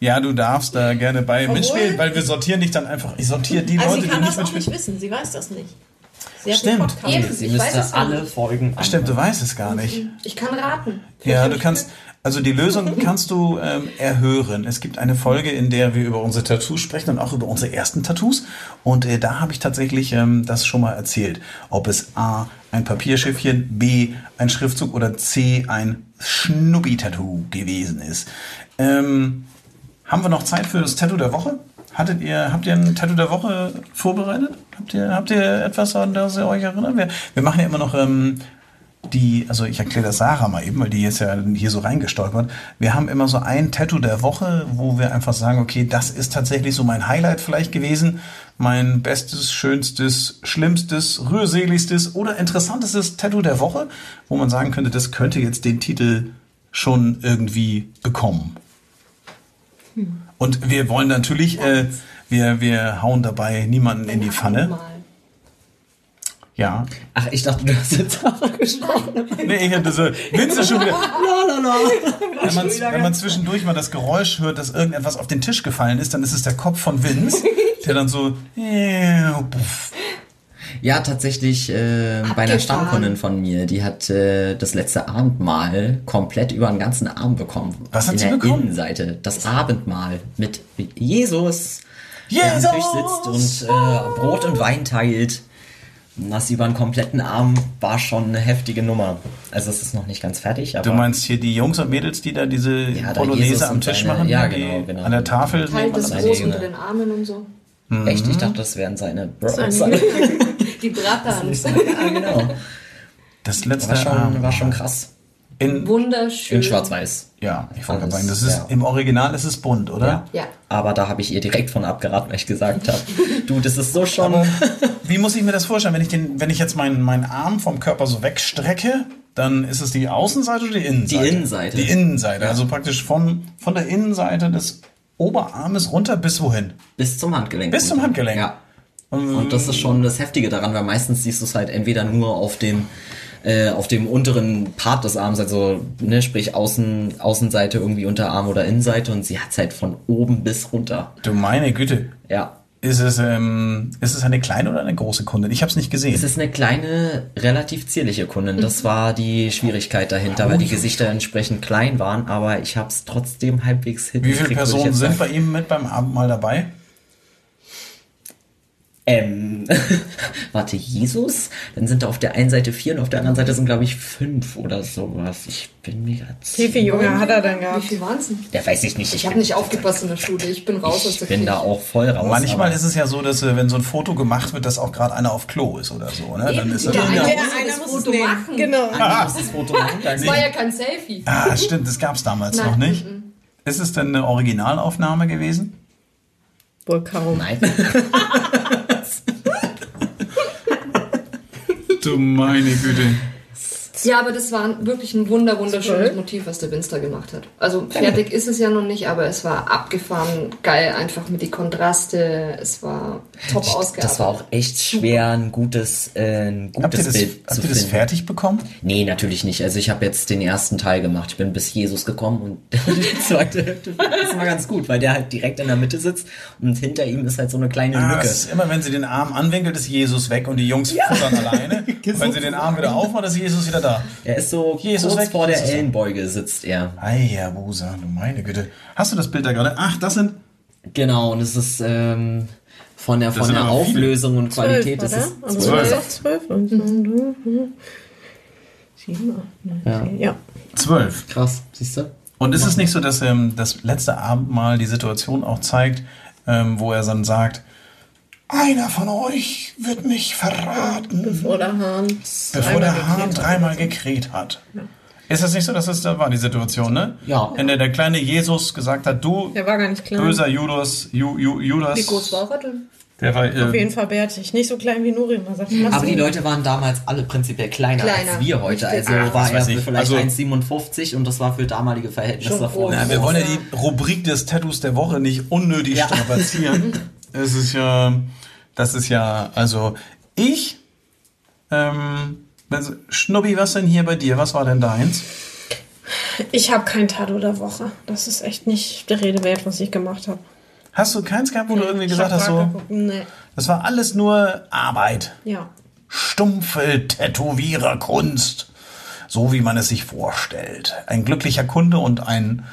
ja, du darfst da gerne bei mitspielen, weil wir sortieren dich dann einfach. Ich sortiere die Also Leute, sie die kann nicht das auch mitspielen. nicht wissen. Sie weiß das nicht. Sie Stimmt. Eben. Sie Ich weiß müsste es alle nicht. Folgen Stimmt, du weißt es gar nicht. Ich kann raten. Ja, du kannst, also die Lösung kannst du ähm, erhören. Es gibt eine Folge, in der wir über unsere Tattoos sprechen und auch über unsere ersten Tattoos. Und äh, da habe ich tatsächlich ähm, das schon mal erzählt. Ob es A, ein Papierschiffchen, B, ein Schriftzug oder C, ein Schnubbi-Tattoo gewesen ist. Ähm, haben wir noch Zeit für das Tattoo der Woche? Hattet ihr, habt ihr ein Tattoo der Woche vorbereitet? Habt ihr, habt ihr etwas, an das ihr euch erinnert? Wir, wir machen ja immer noch ähm, die, also ich erkläre das Sarah mal eben, weil die ist ja hier so reingestolpert. Wir haben immer so ein Tattoo der Woche, wo wir einfach sagen, okay, das ist tatsächlich so mein Highlight vielleicht gewesen. Mein bestes, schönstes, schlimmstes, rührseligstes oder interessantestes Tattoo der Woche, wo man sagen könnte, das könnte jetzt den Titel schon irgendwie bekommen. Und wir wollen natürlich, äh, wir, wir hauen dabei niemanden in die Pfanne. Ja. Ach, ich dachte, du hast jetzt Sarah gesprochen. Nee, ich hatte so, Vince schon wieder. *laughs* Wenn man, wenn man zwischendurch mal das Geräusch hört, dass irgendetwas auf den Tisch gefallen ist, dann ist es der Kopf von Vince, der dann so. *laughs* Ja, tatsächlich äh, bei einer. Stammkundin von mir, die hat äh, das letzte Abendmahl komplett über den ganzen Arm bekommen. Was hat In sie der bekommen? Innenseite. Das Abendmahl mit Jesus, der am Jesus! Tisch sitzt und äh, Brot und Wein teilt. Und Das über einen kompletten Arm war schon eine heftige Nummer. Also es ist noch nicht ganz fertig, aber Du meinst hier die Jungs und Mädels, die da diese Ja, Polonaise am Tisch seine- machen? ja, genau, genau. An der Tafel. Teilt das Jünger. unter den Armen und so. echt, ich dachte, das wären seine Bros. *laughs* Die Bratans. *laughs* ja, genau. Das letzte War schon, war schon krass. In, Wunderschön. In Schwarz-Weiß. ja, ich wollte gerade sagen, das ist ja. im Original ist es bunt, oder? Ja. Ja. Aber da habe ich ihr direkt von abgeraten, weil ich gesagt habe, *laughs* du, das ist so schon. Wie muss ich mir das vorstellen, wenn ich den, wenn ich jetzt meinen, meinen Arm vom Körper so wegstrecke, dann ist es die Außenseite oder die Innenseite? Die Innenseite. Die Innenseite, also praktisch von, von der Innenseite des Oberarmes runter bis wohin? Bis zum Handgelenk. Bis zum. Handgelenk. Ja. Und das ist schon das Heftige daran, weil meistens siehst du es halt entweder nur auf dem äh, auf dem unteren Part des Arms, also ne, sprich Außen, Außenseite irgendwie Unterarm oder Innenseite und sie hat's halt von oben bis runter. Du meine Güte. Ja. Ist es, ähm, ist es eine kleine oder eine große Kundin? Ich habe es nicht gesehen. Es ist eine kleine, relativ zierliche Kundin. Das war die Schwierigkeit dahinter, weil die Gesichter entsprechend klein waren, aber ich habe es trotzdem halbwegs Wie hingekriegt. viele Personen sind bei ihm mit beim Abendmahl dabei? Ähm, *laughs* warte, Jesus? Dann sind da auf der einen Seite vier und auf der anderen Seite sind, glaube ich, fünf oder sowas. Ich bin mir gerade Wie viele Junge hat er denn Wie gehabt? viel Wahnsinn. Der weiß ich nicht. Ich habe nicht aufgepasst in der Schule. Ich bin raus aus Ich der bin da auch voll raus. Manchmal ist es ja so, dass äh, wenn so ein Foto gemacht wird, dass auch gerade einer auf Klo ist oder so. Ne? Dann ist das der ja, eine Der muss einer das muss Foto machen. Genau. das ist Foto machen. Das war ja kein Selfie. Ah, stimmt, das gab es damals Nein, noch nicht. Ist es denn eine Originalaufnahme gewesen? Wohl kaum. Nein. *laughs* *laughs* Du meine Güte. Ja, aber das war wirklich ein wunder, wunderschönes Zwölf? Motiv, was der Winster gemacht hat. Also fertig ist es ja noch nicht, aber es war abgefahren, geil, einfach mit die Kontraste. Es war top ausgearbeitet. Das war auch echt schwer, ein gutes, äh, ein Habt ihr gutes das, Bild habt zu ihr das finden. fertig bekommen? Nee, natürlich nicht. Also ich habe jetzt den ersten Teil gemacht. Ich bin bis Jesus gekommen und *laughs* die zweite Hälfte das war ganz gut, weil der halt direkt in der Mitte sitzt und hinter ihm ist halt so eine kleine Ah, Lücke. ist immer, wenn sie den Arm anwinkelt, ist Jesus weg und die Jungs futtern alleine. *laughs* wenn sie den Arm wieder aufmacht, ist Jesus wieder da. Er ist so Jesus kurz weg, vor der Jesus. Ellenbeuge sitzt er. Eierbusa, du meine Güte. Hast du das Bild da gerade? Ach, das sind. Genau, und es ist ähm, von der, von der aber viele. Auflösung und Qualität Zwölf, ist oder? es Also zwölf. zwölf. zwölf und so. Sieben, acht, neun, Ja. zehn. Ja. Zwölf. krass, siehst du? Und ist es nicht so, dass ähm, das letzte Abendmahl die Situation auch zeigt, ähm, wo er dann sagt, einer von euch wird mich verraten, Bevor der Hahn. bevor der Hahn gekräht hat. dreimal gekräht hat. Ist das nicht so, dass das da war, die Situation, ne? Ja. In der der kleine Jesus gesagt hat, du Der war gar nicht klein. böser Judas, Ju, Ju, Judas. Wie groß war er denn? Der war, Auf äh, jeden Fall bärtig. Nicht so klein wie Nuri immer sagt. Was Aber die? Leute waren damals alle prinzipiell kleiner, Kleiner. als wir heute. Also Ah, war er vielleicht Also- 1,57 und das war für damalige Verhältnisse groß. Ja, wir wollen ja die Rubrik des Tattoos der Woche nicht unnötig Ja. strapazieren. *laughs* es ist ja, das ist ja, also ich, ähm, also, Schnubbi, was denn hier bei dir? Was war denn deins? Ich habe kein Tattoo der Woche. Das ist echt nicht der Rede wert, was ich gemacht habe. Hast du keins gehabt, wo du irgendwie gesagt hast, so, Nee. das war alles nur Arbeit, Ja. stumpfe Tätowiererkunst, so wie man es sich vorstellt. Ein glücklicher Kunde und ein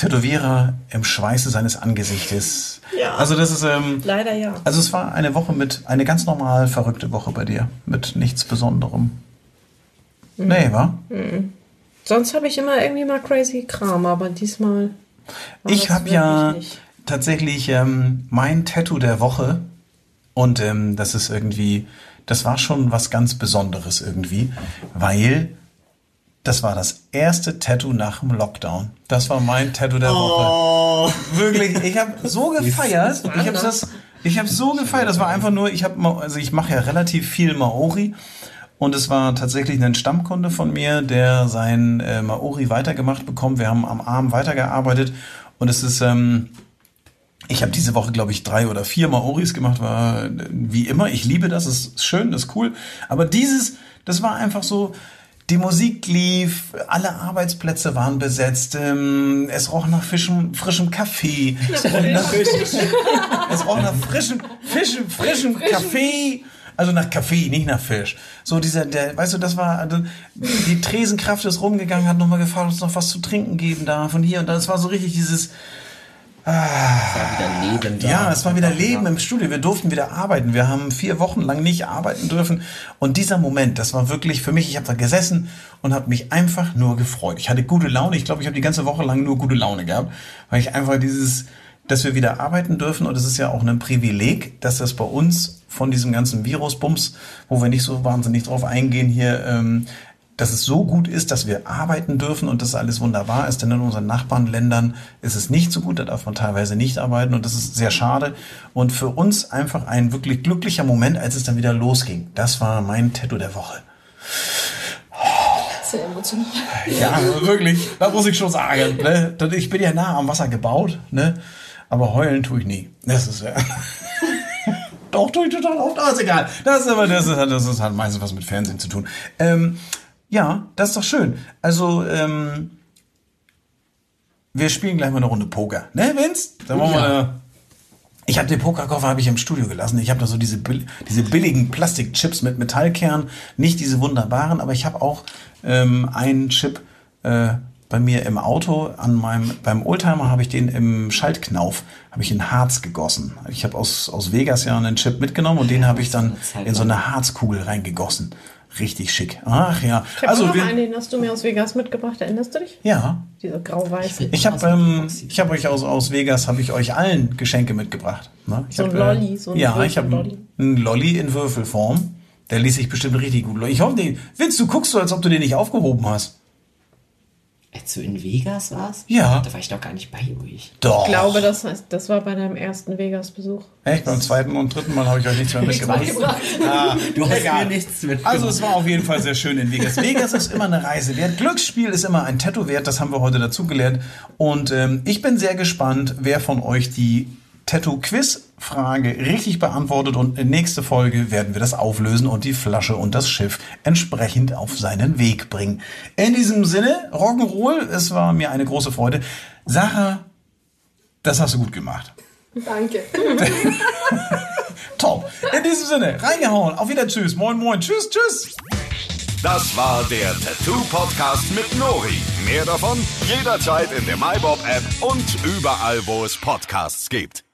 Tätowierer im Schweiße seines Angesichtes. Ja. Also das ist, ähm, Leider ja. Also es war eine Woche mit, eine ganz normal verrückte Woche bei dir, mit nichts Besonderem. Nee, wa? Sonst habe ich immer irgendwie mal crazy Kram, aber diesmal. war Ich habe ja nicht. tatsächlich ähm, mein Tattoo der Woche und ähm, das ist irgendwie, das war schon was ganz Besonderes irgendwie, weil das war das erste Tattoo nach dem Lockdown. Das war mein Tattoo der Woche. Wirklich, ich habe so *laughs* gefeiert. Ich habe das, ich habe so gefeiert. Das war einfach nur, ich habe, also ich mache ja relativ viel Maori. Und es war tatsächlich ein Stammkunde von mir, der sein äh, Maori weitergemacht bekommt. Wir haben am Arm weitergearbeitet und es ist, ähm, ich habe diese Woche, glaube ich, drei oder vier Maoris gemacht, war äh, wie immer. Ich liebe das, ist schön, ist cool. Aber dieses, das war einfach so, die Musik lief, alle Arbeitsplätze waren besetzt, ähm, es roch nach frischem, frischem Kaffee. Nach, *laughs* es roch nach frischem, frischem, frischem Kaffee. Also nach Kaffee, nicht nach Fisch. So dieser, der, weißt du, das war, also, die Tresenkraft ist rumgegangen, hat nochmal gefragt, ob es noch was zu trinken geben darf und hier und da. Es war so richtig dieses, Es war wieder Leben da. ja, es war wieder Leben im Studio. Wir durften wieder arbeiten. Wir haben vier Wochen lang nicht arbeiten dürfen. Und dieser Moment, das war wirklich für mich, ich habe da gesessen und habe mich einfach nur gefreut. Ich hatte gute Laune. Ich glaube, ich habe die ganze Woche lang nur gute Laune gehabt, weil ich einfach dieses, dass wir wieder arbeiten dürfen. Und es ist ja auch ein Privileg, dass das bei uns von diesem ganzen Virusbums, wo wir nicht so wahnsinnig drauf eingehen hier, ähm, dass es so gut ist, dass wir arbeiten dürfen und dass alles wunderbar ist, denn in unseren Nachbarländern ist es nicht so gut, da darf man teilweise nicht arbeiten und das ist sehr schade. Und für uns einfach ein wirklich glücklicher Moment, als es dann wieder losging. Das war mein Tattoo der Woche. Sehr emotional. Ja, wirklich, da muss ich schon sagen. Ne? Ich bin ja nah am Wasser gebaut, ne? aber heulen tue ich nie. Das ist ja... *laughs* Doch, tue ich total oft, aber ist egal. Das ist aber, das ist, das ist halt meistens was mit Fernsehen zu tun. Ähm, ja, das ist doch schön. Also, ähm, wir spielen gleich mal eine Runde Poker. Ne, Vince? Dann machen wir eine, ich habe den Pokerkoffer habe ich im Studio gelassen. Ich habe da so diese, diese billigen Plastikchips mit Metallkern, nicht diese wunderbaren, aber ich habe auch ähm, einen Chip äh, bei mir im Auto an meinem beim Oldtimer habe ich den im Schaltknauf habe ich in Harz gegossen. Ich habe aus aus Vegas ja einen Chip mitgenommen und den habe ich dann in so eine Harzkugel reingegossen. Richtig schick. Ach ja. Ich habe Also noch wir, einen, den hast du mir aus Vegas mitgebracht. Erinnerst du dich? ja, Diese grau-weiße. ich habe ähm, ich habe euch aus aus Vegas habe ich euch allen Geschenke mitgebracht. Ne? Ich So ein hab, Lolli, so ein ja, ich habe Würfel-Lolli. einen Lolli in Würfelform. Der ließ sich bestimmt richtig gut. Ich hoffe, den, Vince, du guckst so, als ob du den nicht aufgehoben hast. Als du in Vegas warst? Ja. Da war ich doch gar nicht bei euch. Doch. Ich glaube, das, heißt, das war bei deinem ersten Vegas-Besuch. Echt, beim zweiten und dritten Mal habe ich euch nichts mehr mitgebracht. Ah, *laughs* Du hast egal. mir nichts mit. Also es war auf jeden Fall sehr schön in Vegas. Vegas ist immer eine Reise wert. Glücksspiel ist immer ein Tattoo wert. Das haben wir heute dazugelernt. Und ähm, ich bin sehr gespannt, wer von euch die Tattoo-Quiz-Frage richtig beantwortet. Und in nächste Folge werden wir das auflösen und die Flasche und das Schiff entsprechend auf seinen Weg bringen. In diesem Sinne, Rock'n'Roll, es war mir eine große Freude. Sarah, das hast du gut gemacht. Danke. *laughs* Top. In diesem Sinne, reingehauen. Auf wieder Tschüss. Moin, moin. Tschüss, tschüss. Das war der Tattoo Podcast mit Nori. Mehr davon jederzeit in der MyBob App und überall, wo es Podcasts gibt.